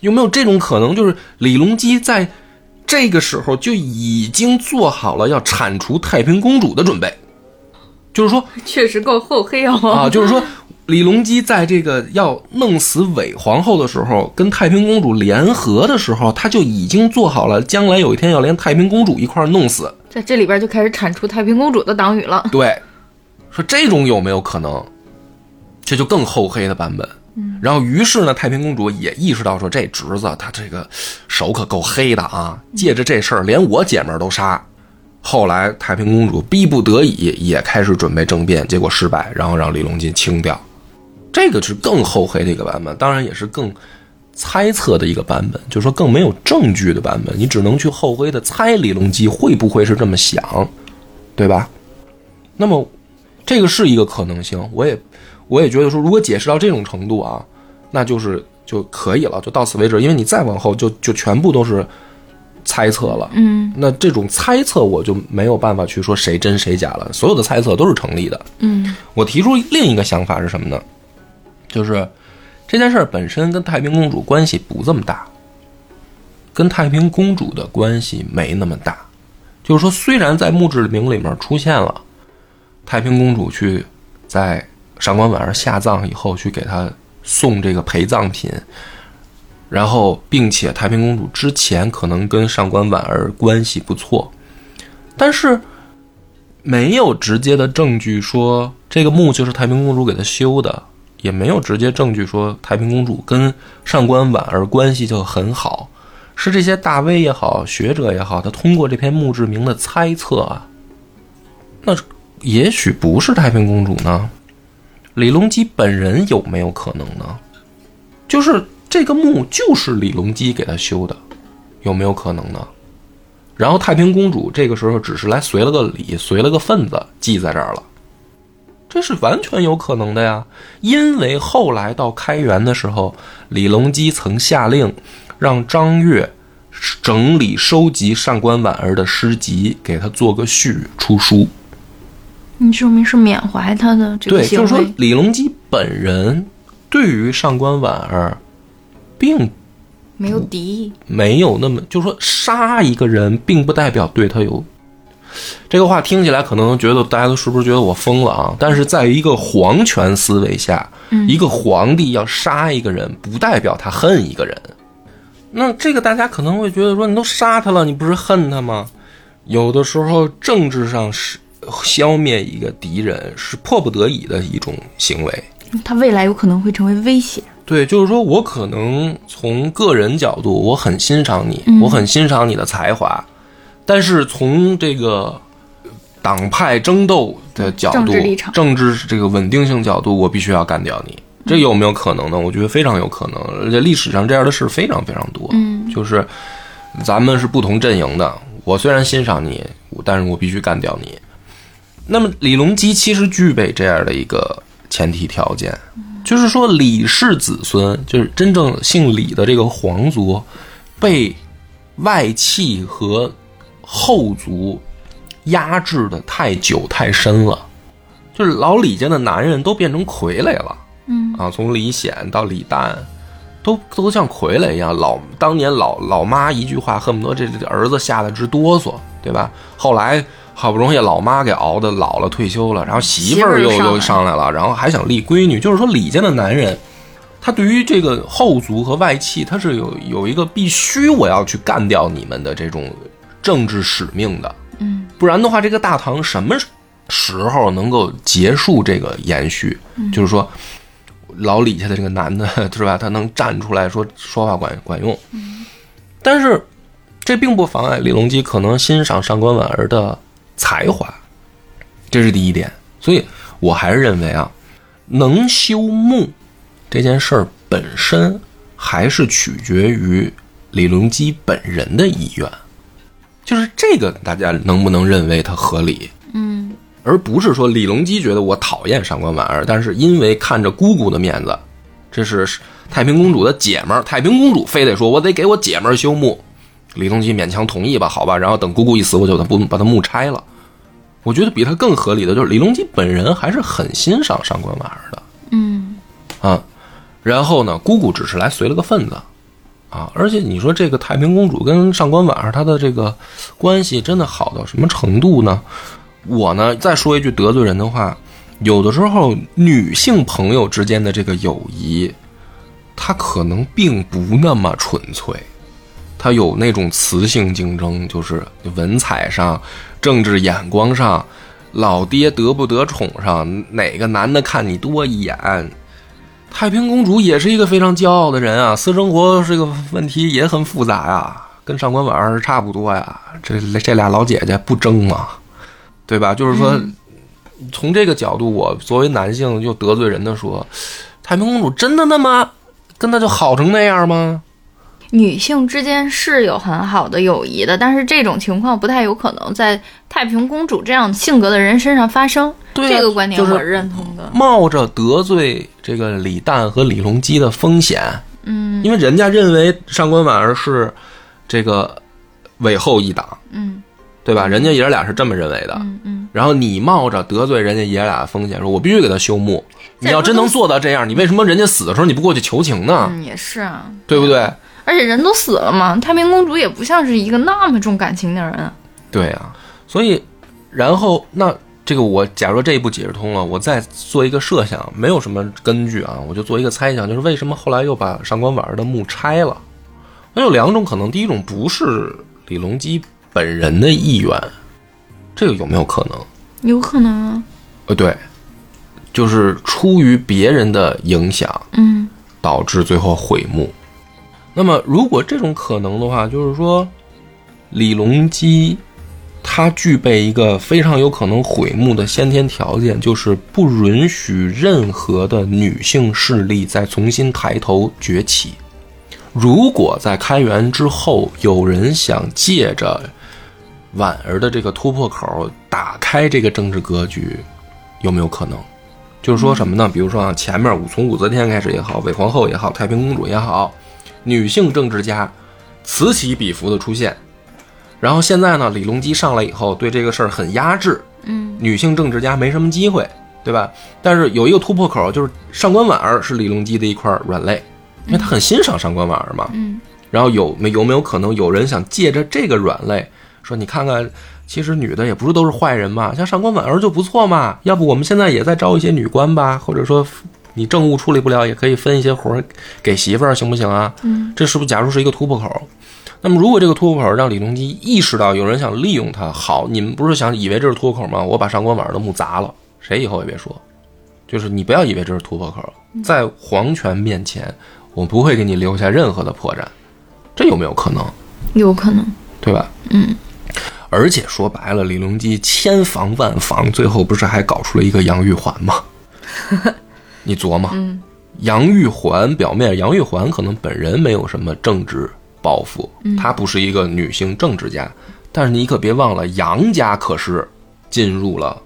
有没有这种可能？就是李隆基在这个时候就已经做好了要铲除太平公主的准备，就是说确实够厚黑哦。啊，就是说 <laughs> 李隆基在这个要弄死韦皇后的时候，跟太平公主联合的时候，他就已经做好了将来有一天要连太平公主一块儿弄死。在这里边就开始铲除太平公主的党羽了。对，说这种有没有可能？这就更厚黑的版本。然后，于是呢，太平公主也意识到说，这侄子他这个手可够黑的啊！借着这事儿，连我姐们儿都杀。后来，太平公主逼不得已也开始准备政变，结果失败，然后让李隆基清掉。这个是更厚黑的一个版本，当然也是更猜测的一个版本，就是说更没有证据的版本，你只能去厚黑的猜李隆基会不会是这么想，对吧？那么，这个是一个可能性，我也。我也觉得说，如果解释到这种程度啊，那就是就可以了，就到此为止。因为你再往后，就就全部都是猜测了。嗯，那这种猜测我就没有办法去说谁真谁假了。所有的猜测都是成立的。嗯，我提出另一个想法是什么呢？就是这件事儿本身跟太平公主关系不这么大，跟太平公主的关系没那么大。就是说，虽然在墓志铭里面出现了太平公主去在。上官婉儿下葬以后，去给他送这个陪葬品，然后，并且太平公主之前可能跟上官婉儿关系不错，但是没有直接的证据说这个墓就是太平公主给他修的，也没有直接证据说太平公主跟上官婉儿关系就很好，是这些大 V 也好，学者也好，他通过这篇墓志铭的猜测啊，那也许不是太平公主呢。李隆基本人有没有可能呢？就是这个墓就是李隆基给他修的，有没有可能呢？然后太平公主这个时候只是来随了个礼，随了个份子，记在这儿了，这是完全有可能的呀。因为后来到开元的时候，李隆基曾下令让张悦整理收集上官婉儿的诗集，给他做个序出书。你说明是缅怀他的这个对，就是说李隆基本人对于上官婉儿，并没有敌意，没有那么就是说杀一个人，并不代表对他有。这个话听起来可能觉得大家都是不是觉得我疯了啊？但是在一个皇权思维下，一个皇帝要杀一个人，不代表他恨一个人。那这个大家可能会觉得说，你都杀他了，你不是恨他吗？有的时候政治上是。消灭一个敌人是迫不得已的一种行为，他未来有可能会成为威胁。对，就是说我可能从个人角度，我很欣赏你，我很欣赏你的才华，但是从这个党派争斗的角度、政治立场、政治这个稳定性角度，我必须要干掉你。这有没有可能呢？我觉得非常有可能，而且历史上这样的事非常非常多。嗯，就是咱们是不同阵营的，我虽然欣赏你，但是我必须干掉你。那么李隆基其实具备这样的一个前提条件，就是说李氏子孙，就是真正姓李的这个皇族，被外戚和后族压制的太久太深了，就是老李家的男人都变成傀儡了，嗯啊，从李显到李旦，都都像傀儡一样，老当年老老妈一句话，恨不得这这儿子吓得直哆嗦，对吧？后来。好不容易老妈给熬的老了退休了，然后媳妇儿又又上来了，然后还想立闺女，就是说李家的男人，他对于这个后族和外戚，他是有有一个必须我要去干掉你们的这种政治使命的，嗯，不然的话，这个大唐什么时候能够结束这个延续？就是说，老李家的这个男的 <laughs> 是吧？他能站出来说说话管管用，但是这并不妨碍李隆基可能欣赏上官婉儿的才华，这是第一点。所以我还是认为啊，能修墓这件事儿本身还是取决于李隆基本人的意愿，就是这个大家能不能认为它合理？嗯而不是说李隆基觉得我讨厌上官婉儿，但是因为看着姑姑的面子，这是太平公主的姐们儿，太平公主非得说我得给我姐们儿修墓，李隆基勉强同意吧，好吧，然后等姑姑一死，我就把不把她墓拆了。我觉得比他更合理的就是李隆基本人还是很欣赏上官婉儿的。嗯。啊，然后呢，姑姑只是来随了个份子。啊，而且你说这个太平公主跟上官婉儿她的这个关系真的好到什么程度呢？我呢再说一句得罪人的话，有的时候女性朋友之间的这个友谊，它可能并不那么纯粹，它有那种雌性竞争，就是文采上、政治眼光上、老爹得不得宠上，哪个男的看你多一眼。太平公主也是一个非常骄傲的人啊，私生活这个问题也很复杂呀，跟上官婉儿差不多呀。这这俩老姐姐不争吗？对吧？就是说，从这个角度，我作为男性又得罪人的说，太平公主真的那么跟他就好成那样吗？女性之间是有很好的友谊的，但是这种情况不太有可能在太平公主这样性格的人身上发生。对啊这个观点我是认同的。冒着得罪这个李旦和李隆基的风险，嗯因为人家认为上官婉儿是这个韦后一党，嗯对吧？人家爷俩是这么认为的。嗯嗯，然后你冒着得罪人家爷俩的风险，说我必须给他修墓。你要真能做到这样，你为什么人家死的时候你不过去求情呢？嗯，也是啊，对不对？而且人都死了嘛，太平公主也不像是一个那么重感情的人啊。对啊，所以，然后那这个我假如这一步解释通了，我再做一个设想，没有什么根据啊，我就做一个猜想，就是为什么后来又把上官婉儿的墓拆了？那有两种可能，第一种不是李隆基本人的意愿，这个有没有可能？有可能啊。呃，对，就是出于别人的影响，嗯导致最后毁墓。那么，如果这种可能的话，就是说，李隆基他具备一个非常有可能毁墓的先天条件，就是不允许任何的女性势力再重新抬头崛起。如果在开元之后有人想借着婉儿的这个突破口打开这个政治格局，有没有可能？就是说什么呢？比如说啊，前面武从武则天开始也好，韦皇后也好，太平公主也好，女性政治家此起彼伏的出现。然后现在呢，李隆基上来以后，对这个事儿很压制，嗯女性政治家没什么机会，对吧？但是有一个突破口，就是上官婉儿是李隆基的一块软肋，因为他很欣赏上官婉儿嘛。嗯然后有没有没有可能有人想借着这个软肋，说你看看，其实女的也不是都是坏人嘛，像上官婉儿就不错嘛，要不我们现在也在招一些女官吧，或者说你政务处理不了，也可以分一些活儿给媳妇儿，行不行啊？嗯这是不是假如是一个突破口？那么如果这个突破口让李隆基意识到有人想利用他，好，你们不是想以为这是突破口吗？我把上官婉儿的墓砸了，谁以后也别说，就是你不要以为这是突破口，在皇权面前，我不会给你留下任何的破绽。这有没有可能？有可能。对吧？嗯，而且说白了，李隆基千防万防，最后不是还搞出了一个杨玉环吗？<laughs> 你琢磨，嗯杨玉环表面杨玉环可能本人没有什么政治抱负，嗯她不是一个女性政治家，但是你可别忘了，杨家可是进入了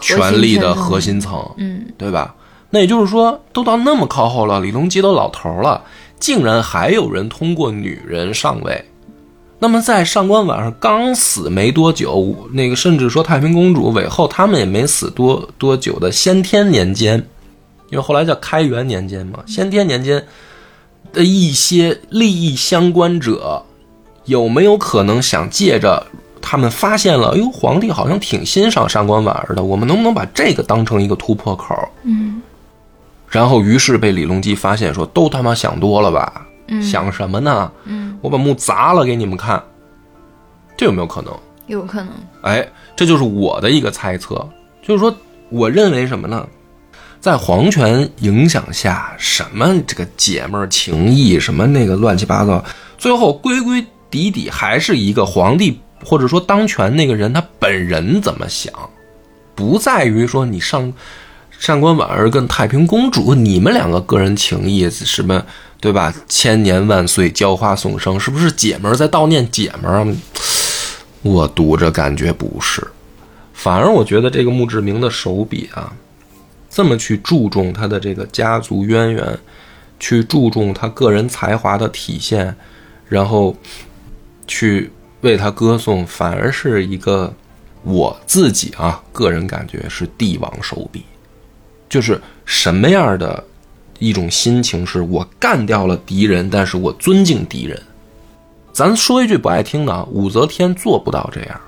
权力的核心层，嗯对吧？那也就是说，都到那么靠后了，李隆基都老头了，竟然还有人通过女人上位。那么在上官婉儿刚死没多久，那个甚至说太平公主韦后他们也没死多多久的先天年间，因为后来叫开元年间嘛，先天年间的一些利益相关者，有没有可能想借着他们发现了，哎呦，皇帝好像挺欣赏上官婉儿的，我们能不能把这个当成一个突破口？嗯然后于是被李隆基发现说，都他妈想多了吧？嗯想什么呢？嗯，我把墓砸了给你们看，这有没有可能？有可能。哎，这就是我的一个猜测，就是说，我认为什么呢？在皇权影响下，什么这个姐妹情谊，什么那个乱七八糟，最后归归底底还是一个皇帝或者说当权那个人他本人怎么想，不在于说你上上官婉儿跟太平公主你们两个个人情谊什么对吧？千年万岁，浇花送生，是不是姐们儿在悼念姐们儿啊？我读着感觉不是，反而我觉得这个墓志铭的手笔啊，这么去注重他的这个家族渊源，去注重他个人才华的体现，然后去为他歌颂，反而是一个我自己啊个人感觉是帝王手笔，就是什么样的一种心情，是我干掉了敌人，但是我尊敬敌人。咱说一句不爱听的啊，武则天做不到这样，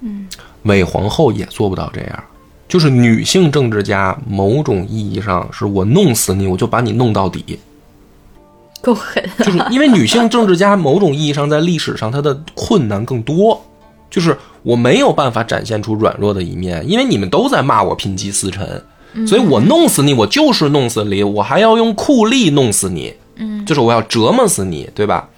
嗯，韦皇后也做不到这样。就是女性政治家，某种意义上是我弄死你，我就把你弄到底。够狠。就是因为女性政治家某种意义上在历史上她的困难更多，就是我没有办法展现出软弱的一面，因为你们都在骂我贫瘠思臣，所以我弄死你，我就是弄死你，我还要用酷吏弄死你，嗯，就是我要折磨死你，对吧？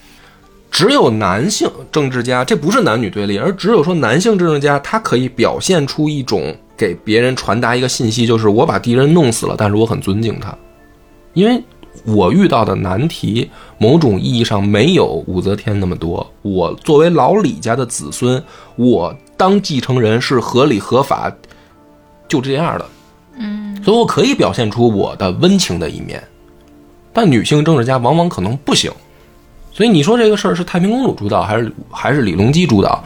只有男性政治家，这不是男女对立，而只有说男性政治家，他可以表现出一种给别人传达一个信息，就是我把敌人弄死了，但是我很尊敬他，因为我遇到的难题，某种意义上没有武则天那么多。我作为老李家的子孙，我当继承人是合理合法，就这样的。嗯所以我可以表现出我的温情的一面，但女性政治家往往可能不行。所以你说这个事儿是太平公主主导，还是还是李隆基主导？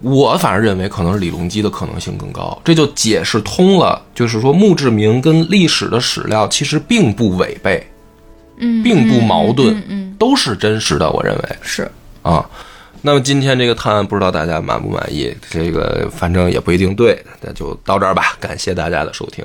我反而认为可能是李隆基的可能性更高，这就解释通了，就是说墓志铭跟历史的史料其实并不违背，嗯，并不矛盾，嗯嗯，都是真实的。我认为是。啊。那么今天这个探案不知道大家满不满意？这个反正也不一定对，那就到这儿吧。感谢大家的收听。